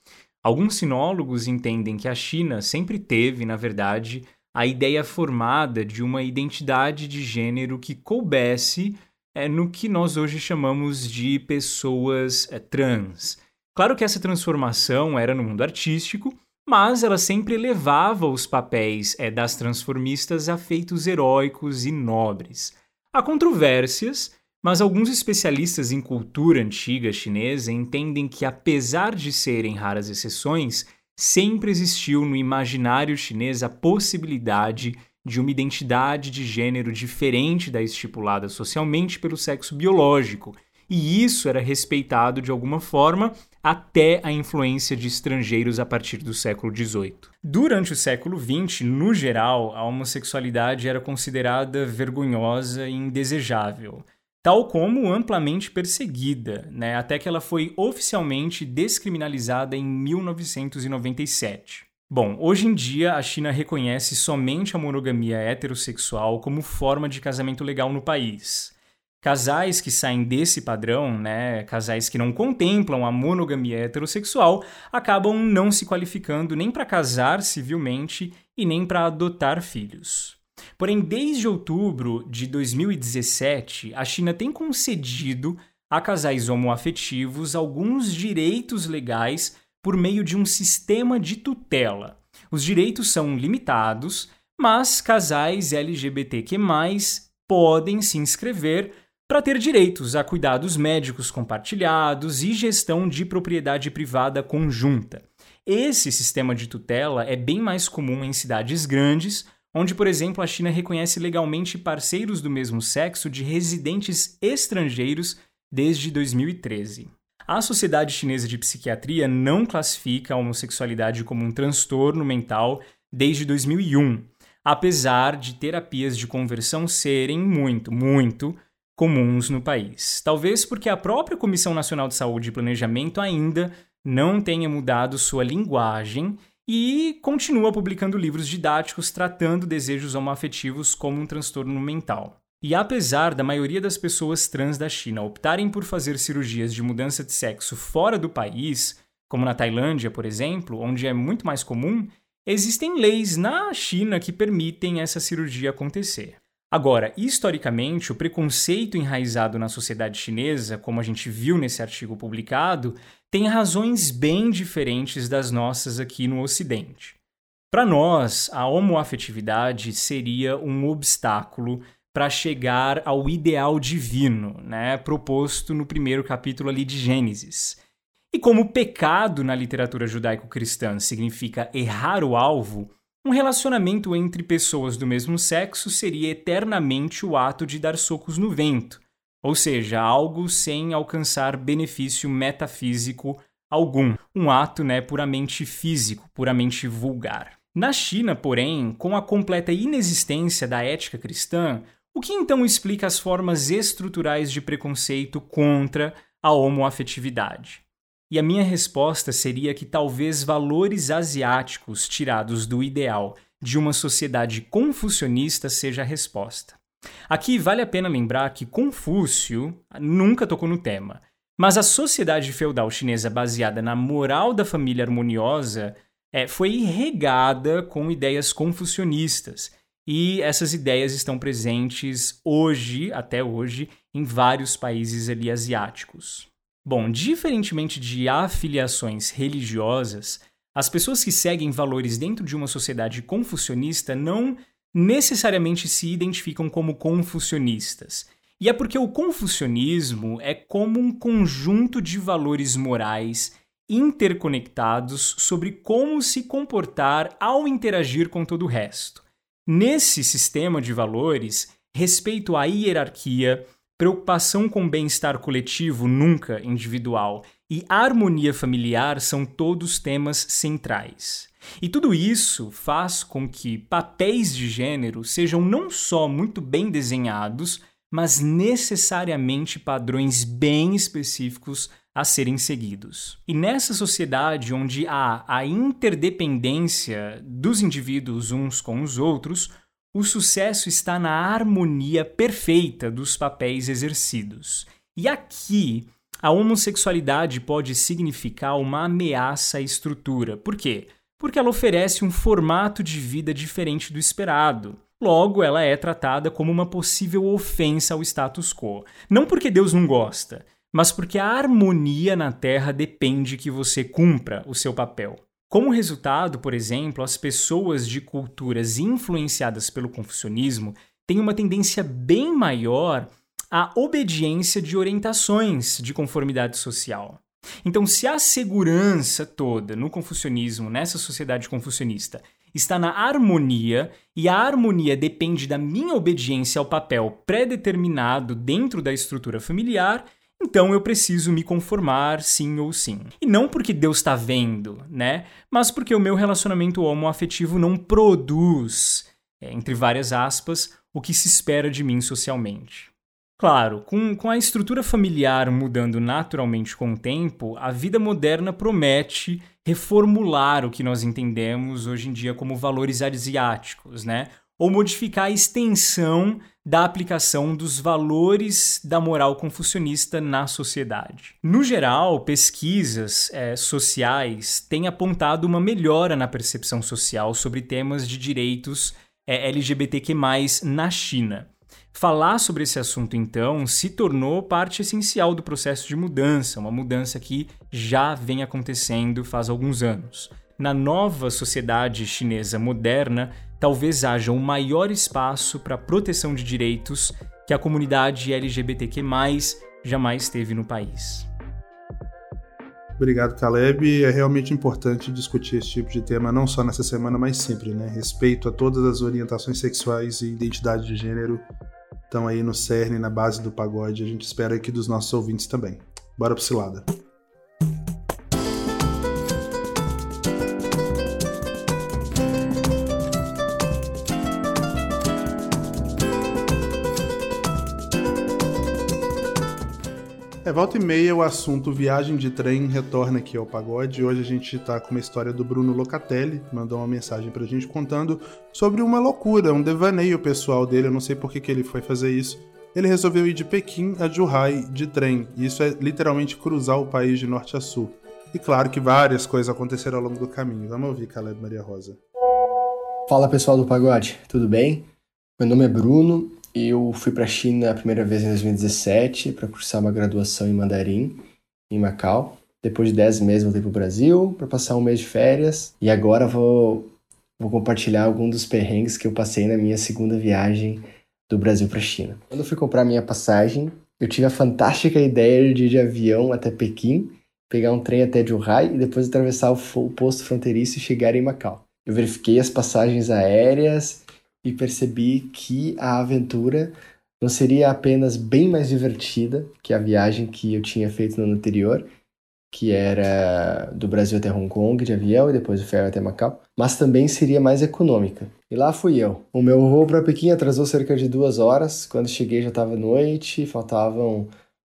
Alguns sinólogos entendem que a China sempre teve, na verdade, a ideia formada de uma identidade de gênero que coubesse é, no que nós hoje chamamos de pessoas é, trans. Claro que essa transformação era no mundo artístico, mas ela sempre elevava os papéis é, das transformistas a feitos heróicos e nobres. Há controvérsias, mas alguns especialistas em cultura antiga chinesa entendem que, apesar de serem raras exceções, sempre existiu no imaginário chinês a possibilidade de uma identidade de gênero diferente da estipulada socialmente pelo sexo biológico, e isso era respeitado de alguma forma até a influência de estrangeiros a partir do século XVIII. Durante o século XX, no geral, a homossexualidade era considerada vergonhosa e indesejável, tal como amplamente perseguida, né, até que ela foi oficialmente descriminalizada em 1997. Bom, hoje em dia a China reconhece somente a monogamia heterossexual como forma de casamento legal no país. Casais que saem desse padrão, né, casais que não contemplam a monogamia heterossexual, acabam não se qualificando nem para casar civilmente e nem para adotar filhos. Porém, desde outubro de 2017, a China tem concedido a casais homoafetivos alguns direitos legais por meio de um sistema de tutela. Os direitos são limitados, mas casais LGBTQ+, podem se inscrever para ter direitos a cuidados médicos compartilhados e gestão de propriedade privada conjunta. Esse sistema de tutela é bem mais comum em cidades grandes, onde, por exemplo, a China reconhece legalmente parceiros do mesmo sexo de residentes estrangeiros desde 2013. A Sociedade Chinesa de Psiquiatria não classifica a homossexualidade como um transtorno mental desde 2001, apesar de terapias de conversão serem muito, muito comuns no país. Talvez porque a própria Comissão Nacional de Saúde e Planejamento ainda não tenha mudado sua linguagem e continua publicando livros didáticos tratando desejos homoafetivos como um transtorno mental. E apesar da maioria das pessoas trans da China optarem por fazer cirurgias de mudança de sexo fora do país, como na Tailândia, por exemplo, onde é muito mais comum, existem leis na China que permitem essa cirurgia acontecer. Agora, historicamente, o preconceito enraizado na sociedade chinesa, como a gente viu nesse artigo publicado, tem razões bem diferentes das nossas aqui no Ocidente. Para nós, a homoafetividade seria um obstáculo para chegar ao ideal divino, né, proposto no primeiro capítulo ali de Gênesis. E como pecado na literatura judaico-cristã significa errar o alvo, um relacionamento entre pessoas do mesmo sexo seria eternamente o ato de dar socos no vento, ou seja, algo sem alcançar benefício metafísico algum, um ato né, puramente físico, puramente vulgar. Na China, porém, com a completa inexistência da ética cristã, o que então explica as formas estruturais de preconceito contra a homoafetividade? E a minha resposta seria que talvez valores asiáticos tirados do ideal de uma sociedade confucionista seja a resposta. Aqui vale a pena lembrar que Confúcio nunca tocou no tema, mas a sociedade feudal chinesa baseada na moral da família harmoniosa é, foi regada com ideias confucionistas. E essas ideias estão presentes hoje, até hoje, em vários países ali asiáticos. Bom, diferentemente de afiliações religiosas, as pessoas que seguem valores dentro de uma sociedade confucionista não necessariamente se identificam como confucionistas. E é porque o confucionismo é como um conjunto de valores morais interconectados sobre como se comportar ao interagir com todo o resto. Nesse sistema de valores, respeito à hierarquia, preocupação com bem-estar coletivo, nunca individual, e harmonia familiar são todos temas centrais. E tudo isso faz com que papéis de gênero sejam não só muito bem desenhados, mas necessariamente padrões bem específicos a serem seguidos. E nessa sociedade onde há a interdependência dos indivíduos uns com os outros, o sucesso está na harmonia perfeita dos papéis exercidos. E aqui, a homossexualidade pode significar uma ameaça à estrutura. Por quê? Porque ela oferece um formato de vida diferente do esperado. Logo, ela é tratada como uma possível ofensa ao status quo. Não porque Deus não gosta, mas porque a harmonia na Terra depende que você cumpra o seu papel. Como resultado, por exemplo, as pessoas de culturas influenciadas pelo confucionismo têm uma tendência bem maior à obediência de orientações de conformidade social. Então, se a segurança toda no confucionismo, nessa sociedade confucionista, está na harmonia, e a harmonia depende da minha obediência ao papel pré-determinado dentro da estrutura familiar, então eu preciso me conformar sim ou sim. E não porque Deus está vendo, né? Mas porque o meu relacionamento homoafetivo não produz, é, entre várias aspas, o que se espera de mim socialmente. Claro, com, com a estrutura familiar mudando naturalmente com o tempo, a vida moderna promete reformular o que nós entendemos hoje em dia como valores asiáticos, né? Ou modificar a extensão da aplicação dos valores da moral confucionista na sociedade. No geral, pesquisas é, sociais têm apontado uma melhora na percepção social sobre temas de direitos é, LGBTQ+, na China. Falar sobre esse assunto, então, se tornou parte essencial do processo de mudança, uma mudança que já vem acontecendo faz alguns anos. Na nova sociedade chinesa moderna, talvez haja um maior espaço para proteção de direitos que a comunidade LGBTQ+, jamais teve no país. Obrigado, Caleb. É realmente importante discutir esse tipo de tema, não só nessa semana, mas sempre, né? Respeito a todas as orientações sexuais e identidade de gênero estão aí no cerne, na base do pagode. A gente espera aqui dos nossos ouvintes também. Bora pro Cilada. É, volta e meia o assunto viagem de trem retorna aqui ao pagode. Hoje a gente está com uma história do Bruno Locatelli, mandou uma mensagem pra gente contando sobre uma loucura, um devaneio pessoal dele. Eu não sei por que, que ele foi fazer isso. Ele resolveu ir de Pequim a Zhuhai de trem. Isso é literalmente cruzar o país de norte a sul. E claro que várias coisas aconteceram ao longo do caminho. Vamos ouvir, Caleb Maria Rosa. Fala pessoal do pagode, tudo bem? Meu nome é Bruno eu fui para a China a primeira vez em 2017 para cursar uma graduação em mandarim em Macau. Depois de 10 meses voltei para o Brasil para passar um mês de férias e agora vou, vou compartilhar alguns dos perrengues que eu passei na minha segunda viagem do Brasil para a China. Quando eu fui comprar minha passagem, eu tive a fantástica ideia de ir de avião até Pequim, pegar um trem até Zhuhai e depois atravessar o posto fronteiriço e chegar em Macau. Eu verifiquei as passagens aéreas e percebi que a aventura não seria apenas bem mais divertida que a viagem que eu tinha feito no ano anterior, que era do Brasil até Hong Kong de avião e depois do ferro até Macau, mas também seria mais econômica. E lá fui eu. O meu voo para Pequim atrasou cerca de duas horas. Quando cheguei já estava noite, faltavam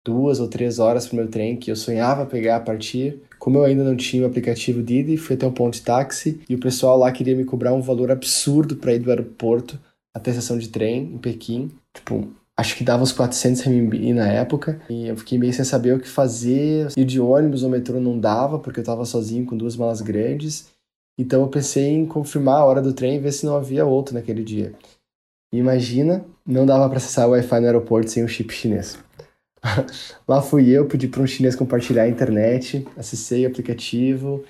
duas ou três horas para o meu trem que eu sonhava pegar a partir. Como eu ainda não tinha o aplicativo Didi, fui até um ponto de táxi e o pessoal lá queria me cobrar um valor absurdo para ir do aeroporto até a estação de trem em Pequim. Tipo, acho que dava uns 400 RMB na época. E eu fiquei meio sem saber o que fazer. Ir de ônibus ou metrô não dava, porque eu estava sozinho com duas malas grandes. Então eu pensei em confirmar a hora do trem e ver se não havia outro naquele dia. E imagina, não dava para acessar o Wi-Fi no aeroporto sem o chip chinês. [laughs] Lá fui eu, pedi para um chinês compartilhar a internet, acessei o aplicativo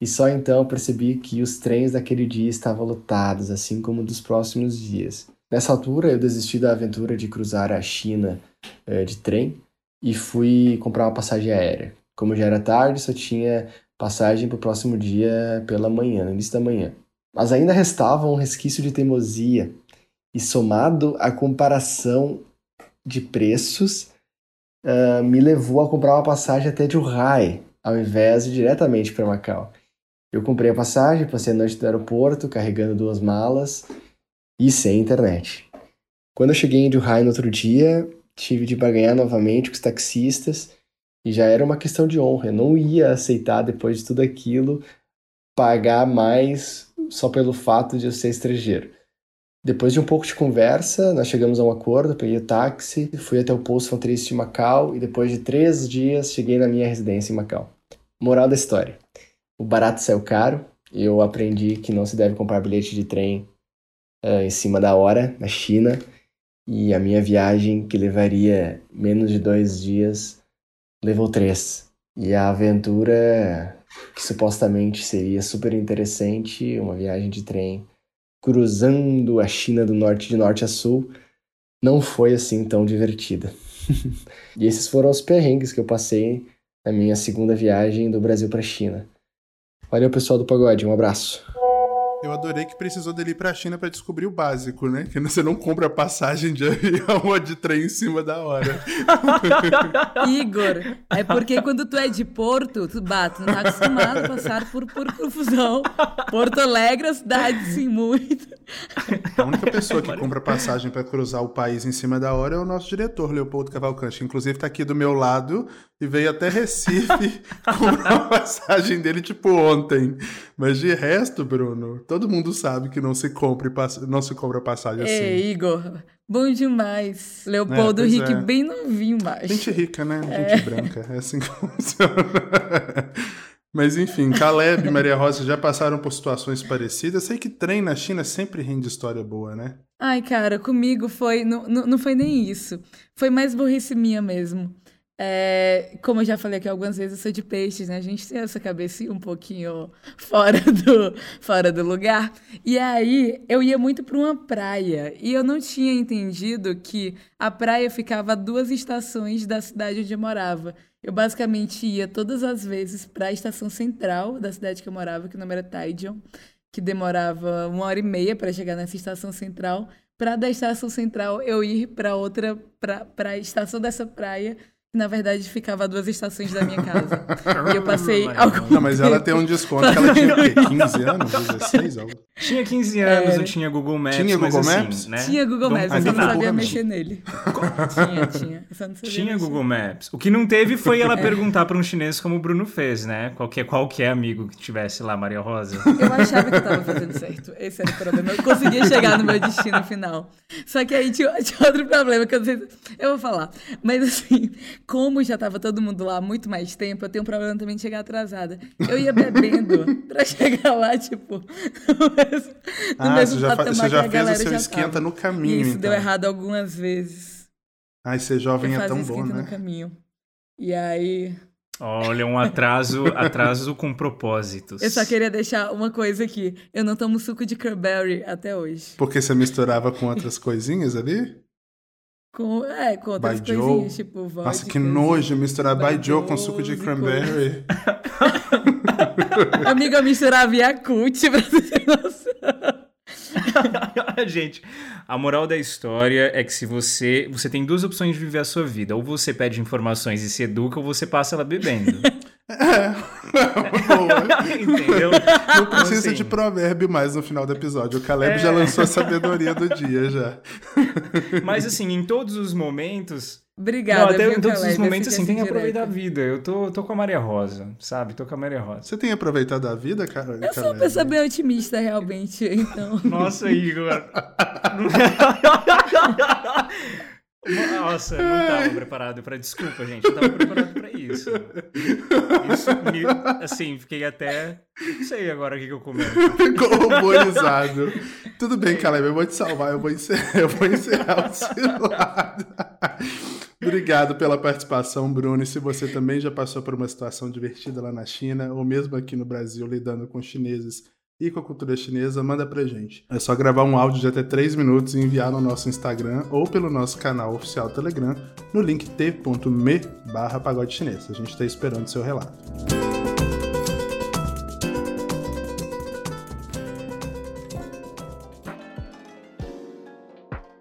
e só então percebi que os trens daquele dia estavam lotados, assim como dos próximos dias. Nessa altura, eu desisti da aventura de cruzar a China eh, de trem e fui comprar uma passagem aérea. Como já era tarde, só tinha passagem para o próximo dia pela manhã, no início da manhã. Mas ainda restava um resquício de teimosia, e somado à comparação de preços, uh, me levou a comprar uma passagem até Zhuhai, ao invés de diretamente para Macau. Eu comprei a passagem, passei a noite no aeroporto, carregando duas malas e sem internet. Quando eu cheguei em Zhuhai no outro dia, tive de barganhar novamente com os taxistas e já era uma questão de honra. Eu não ia aceitar, depois de tudo aquilo, pagar mais só pelo fato de eu ser estrangeiro. Depois de um pouco de conversa, nós chegamos a um acordo, peguei o táxi, fui até o posto fronteiriço de Macau e depois de três dias cheguei na minha residência em Macau. Moral da história: o barato saiu caro e eu aprendi que não se deve comprar bilhete de trem uh, em cima da hora na China e a minha viagem, que levaria menos de dois dias, levou três. E a aventura, que supostamente seria super interessante, uma viagem de trem cruzando a China do norte de norte a sul, não foi assim tão divertida. [laughs] e esses foram os perrengues que eu passei na minha segunda viagem do Brasil para a China. Valeu, pessoal do Pagode, um abraço. Eu adorei que precisou dele ir pra China para descobrir o básico, né? Que você não compra passagem de [laughs] avião ou de trem em cima da hora. [laughs] Igor, é porque quando tu é de Porto, tu bate, não tá acostumado a passar por, por confusão. Porto Alegre, a cidade, sim, muito. A única pessoa que compra passagem para cruzar o país em cima da hora é o nosso diretor, Leopoldo Cavalcante. Inclusive tá aqui do meu lado e veio até Recife [laughs] comprar a passagem dele, tipo, ontem. Mas de resto, Bruno, todo mundo sabe que não se compra, não se compra passagem assim. É, Igor, bom demais. Leopoldo é, Rick, é. bem novinho, macho. Gente rica, né? É. Gente branca. É assim que [laughs] funciona. Mas enfim, Caleb e Maria Rosa já passaram por situações parecidas. Sei que trem na China sempre rende história boa, né? Ai, cara, comigo foi. Não, não, não foi nem isso. Foi mais burrice minha mesmo. É, como eu já falei aqui algumas vezes, eu sou de peixes, né? A gente tem essa cabeça um pouquinho fora [laughs] do, fora do lugar. E aí eu ia muito para uma praia e eu não tinha entendido que a praia ficava a duas estações da cidade onde eu morava. Eu basicamente ia todas as vezes para a estação central da cidade que eu morava, que o nome era Taijion, que demorava uma hora e meia para chegar nessa estação central. Para da estação central eu ir para outra, para a estação dessa praia na verdade ficava a duas estações da minha casa. e eu passei algum [laughs] Não, mas ela tem um desconto que ela [laughs] tinha o quê? 15 anos? 16? Algo? Tinha 15 anos, é... não tinha Google Maps. Tinha Google assim, Maps? Né? Tinha Google Maps, mas eu não sabia mexer nele. [laughs] tinha, tinha. tinha mexer. Google Maps. O que não teve foi ela é. perguntar para um chinês como o Bruno fez, né? Qualquer, qualquer amigo que tivesse lá, Maria Rosa. Eu achava que eu tava fazendo certo. Esse era o problema. Eu conseguia chegar no meu destino final. Só que aí tinha, tinha outro problema que eu não sei. Eu vou falar. Mas assim, como já tava todo mundo lá há muito mais tempo, eu tenho um problema também de chegar atrasada. Eu ia bebendo [laughs] pra chegar lá, tipo, no mesmo, no ah, mesmo você já, você já fez o seu esquenta tava. no caminho. Isso então. deu errado algumas vezes. Ai, ser jovem eu é tão bom, né? no caminho. E aí. Olha, um atraso, [laughs] atraso com propósitos. Eu só queria deixar uma coisa aqui. Eu não tomo suco de cranberry até hoje. Porque você misturava com outras coisinhas ali? Com, é, com outras Baijiu. coisinhas, tipo vodka. Nossa, que nojo misturar Baijiu com suco de cranberry. [laughs] Amiga, eu misturava Yakult, pra você ter noção. [laughs] Gente, a moral da história é que se você. Você tem duas opções de viver a sua vida. Ou você pede informações e se educa, ou você passa ela bebendo. [laughs] É. [laughs] Entendeu? Não precisa então, assim, de provérbio mais no final do episódio. O Caleb é... já lançou a sabedoria do dia já. [laughs] Mas assim, em todos os momentos. Obrigada. Não, até em todos Caleb, os momentos, assim, tem que aproveitar a vida. Eu tô, tô com a Maria Rosa, sabe? Tô com a Maria Rosa. Você tem aproveitado a vida, cara? Eu sou uma pessoa bem otimista, realmente, então. [laughs] Nossa, Igor. Nossa, não estava preparado para desculpa, gente. Eu estava preparado para isso. Isso me, assim, fiquei até não sei agora o que, que eu comento. Ficou horrorizado. Tudo bem, Caleb, eu vou te salvar, eu vou encerrar, eu vou encerrar o cilado. Obrigado pela participação, Bruno. E se você também já passou por uma situação divertida lá na China, ou mesmo aqui no Brasil, lidando com chineses e com a cultura chinesa, manda pra gente. É só gravar um áudio de até 3 minutos e enviar no nosso Instagram ou pelo nosso canal oficial Telegram no link t.me barra pagode chinês. A gente está esperando seu relato.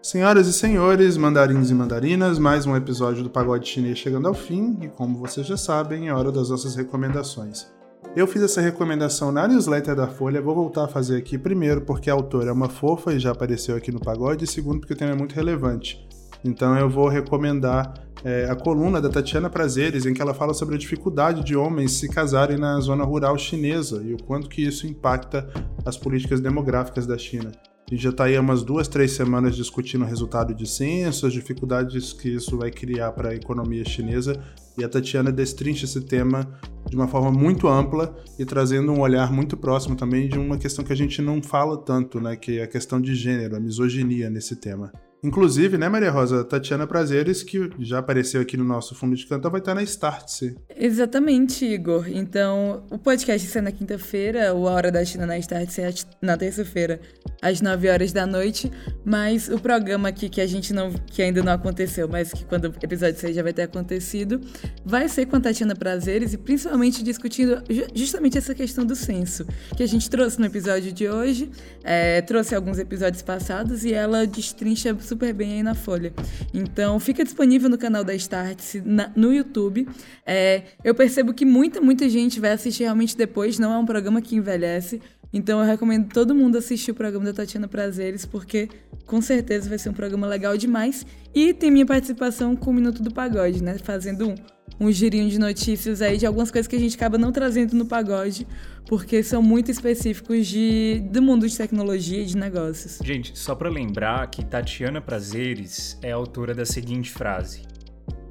Senhoras e senhores, mandarins e mandarinas, mais um episódio do Pagode Chinês chegando ao fim e como vocês já sabem, é hora das nossas recomendações. Eu fiz essa recomendação na newsletter da Folha, vou voltar a fazer aqui primeiro porque a autora é uma fofa e já apareceu aqui no pagode, e segundo porque o tema é muito relevante. Então eu vou recomendar é, a coluna da Tatiana Prazeres, em que ela fala sobre a dificuldade de homens se casarem na zona rural chinesa e o quanto que isso impacta as políticas demográficas da China. A gente já está aí há umas duas, três semanas discutindo o resultado de censo, as dificuldades que isso vai criar para a economia chinesa, e a Tatiana destrincha esse tema de uma forma muito ampla e trazendo um olhar muito próximo também de uma questão que a gente não fala tanto, né, que é a questão de gênero, a misoginia nesse tema. Inclusive, né, Maria Rosa? Tatiana Prazeres, que já apareceu aqui no nosso fundo de canto, vai estar na Startse. Exatamente, Igor. Então, o podcast sai na quinta-feira, o A Hora da China na Startse é na terça-feira, às 9 horas da noite. Mas o programa aqui que a gente não. que ainda não aconteceu, mas que quando o episódio 6 já vai ter acontecido, vai ser com a Tatiana Prazeres e principalmente discutindo justamente essa questão do censo, que a gente trouxe no episódio de hoje, é, trouxe alguns episódios passados e ela destrincha super bem aí na Folha. Então, fica disponível no canal da Start no YouTube. É, eu percebo que muita, muita gente vai assistir realmente depois, não é um programa que envelhece. Então, eu recomendo todo mundo assistir o programa da Tatiana Prazeres, porque com certeza vai ser um programa legal demais. E tem minha participação com o Minuto do Pagode, né? Fazendo um um girinho de notícias aí de algumas coisas que a gente acaba não trazendo no pagode, porque são muito específicos de, do mundo de tecnologia e de negócios. Gente, só para lembrar que Tatiana Prazeres é autora da seguinte frase: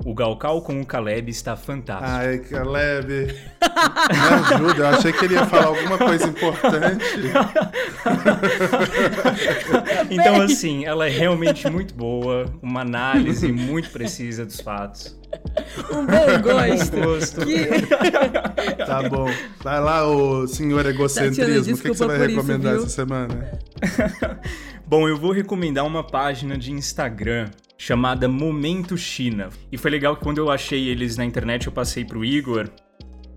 o Galcal com o Caleb está fantástico. Ai, Caleb. Me ajuda, eu achei que ele ia falar alguma coisa importante. [laughs] então, assim, ela é realmente muito boa, uma análise muito precisa dos fatos. Um bom [laughs] gosto. gosto. Que... [laughs] Tá bom. Vai lá, o senhor egocentrismo. o que, que você vai recomendar isso, essa semana? Bom, eu vou recomendar uma página de Instagram chamada Momento China. E foi legal que quando eu achei eles na internet, eu passei pro Igor.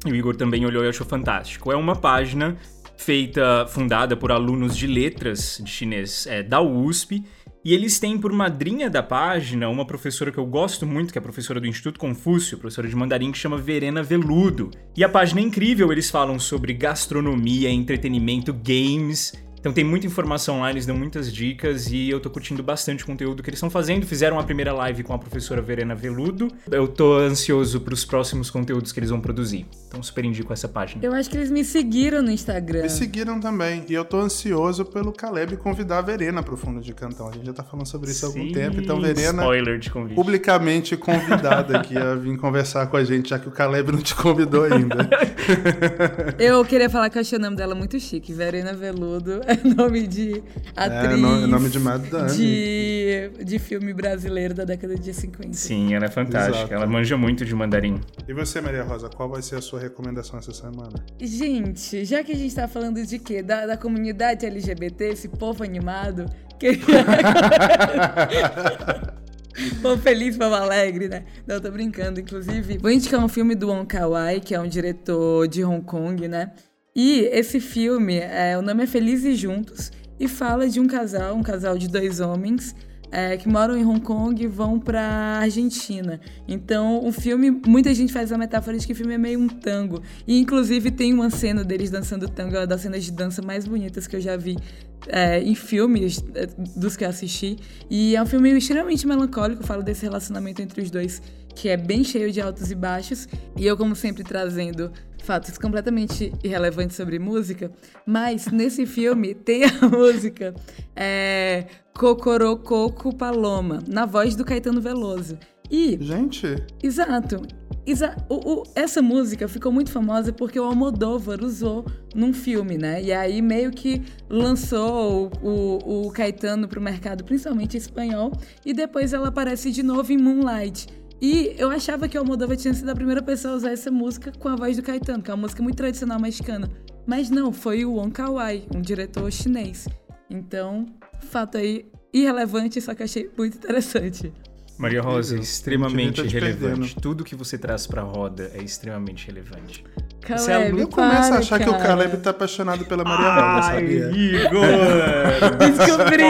E o Igor também olhou e achou fantástico. É uma página feita, fundada por alunos de letras de chinês é, da USP. E eles têm por madrinha da página uma professora que eu gosto muito, que é a professora do Instituto Confúcio, professora de mandarim, que chama Verena Veludo. E a página é incrível, eles falam sobre gastronomia, entretenimento, games então tem muita informação lá, eles dão muitas dicas e eu tô curtindo bastante o conteúdo que eles estão fazendo. Fizeram a primeira live com a professora Verena Veludo. Eu tô ansioso pros próximos conteúdos que eles vão produzir. Então super indico essa página. Eu acho que eles me seguiram no Instagram. Me seguiram também. E eu tô ansioso pelo Caleb convidar a Verena pro Fundo de Cantão. A gente já tá falando sobre isso há algum tempo. Então, Verena, Spoiler de convite. publicamente convidada aqui a vir conversar com a gente, já que o Caleb não te convidou ainda. [laughs] eu queria falar que eu achei o nome dela muito chique. Verena Veludo [laughs] nome de atriz. É, nome, nome de Madame. De, de filme brasileiro da década de 50. Sim, ela é fantástica. Exato. Ela manja muito de mandarim. E você, Maria Rosa, qual vai ser a sua recomendação essa semana? Gente, já que a gente tá falando de quê? Da, da comunidade LGBT, esse povo animado. Que... [laughs] Povo feliz, povo alegre, né? Não, tô brincando. Inclusive, vou indicar um filme do Wong Kar-wai, que é um diretor de Hong Kong, né? E esse filme, é, o nome é Felizes Juntos e fala de um casal, um casal de dois homens é, que moram em Hong Kong e vão para Argentina. Então, o filme, muita gente faz a metáfora de que o filme é meio um tango. E, inclusive, tem uma cena deles dançando tango, é uma das cenas de dança mais bonitas que eu já vi é, em filmes é, dos que eu assisti. E é um filme extremamente melancólico, fala desse relacionamento entre os dois, que é bem cheio de altos e baixos. E eu, como sempre, trazendo fatos completamente irrelevantes sobre música, mas nesse filme [laughs] tem a música é, Cocorococo Paloma, na voz do Caetano Veloso. E. Gente! Exato. Exa o, o, essa música ficou muito famosa porque o Almodóvar usou num filme, né? E aí meio que lançou o, o, o Caetano pro mercado, principalmente espanhol, e depois ela aparece de novo em Moonlight. E eu achava que o Almodóvar tinha sido a primeira pessoa a usar essa música com a voz do Caetano, que é uma música muito tradicional mexicana. Mas não, foi o Wong Kar-wai, um diretor chinês. Então, fato aí irrelevante, só que achei muito interessante. Maria Rosa, é extremamente relevante. Tudo que você traz pra roda é extremamente relevante. Caleb, é eu começo a achar cara. que o Caleb tá apaixonado pela Maria Rosa, sabia? Igor! [laughs] Descobriu!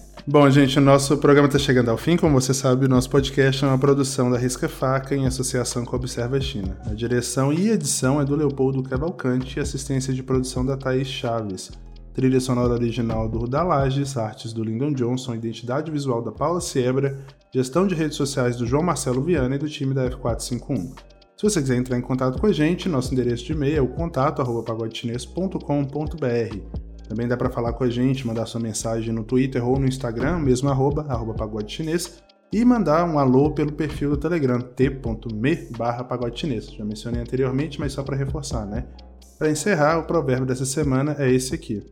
[laughs] Bom, gente, o nosso programa está chegando ao fim. Como você sabe, o nosso podcast é uma produção da Risca Faca em associação com a Observa China. A direção e edição é do Leopoldo Cavalcante e assistência de produção da Thaís Chaves. Trilha sonora original do Rudalages, artes do Lyndon Johnson, identidade visual da Paula Siebra, gestão de redes sociais do João Marcelo Viana e do time da F451. Se você quiser entrar em contato com a gente, nosso endereço de e-mail é o contato@pagodechinês.com.br. Também dá para falar com a gente, mandar sua mensagem no Twitter ou no Instagram, mesmo arroba, arroba pagode chinês, e mandar um alô pelo perfil do Telegram, t.me barra pagode chinês. Já mencionei anteriormente, mas só para reforçar, né? Para encerrar, o provérbio dessa semana é esse aqui.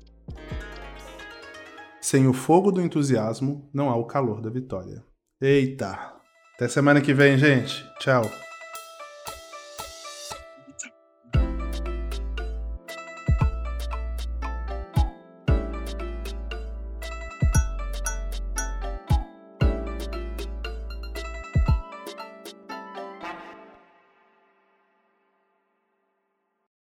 Sem o fogo do entusiasmo, não há o calor da vitória. Eita! Até semana que vem, gente. Tchau.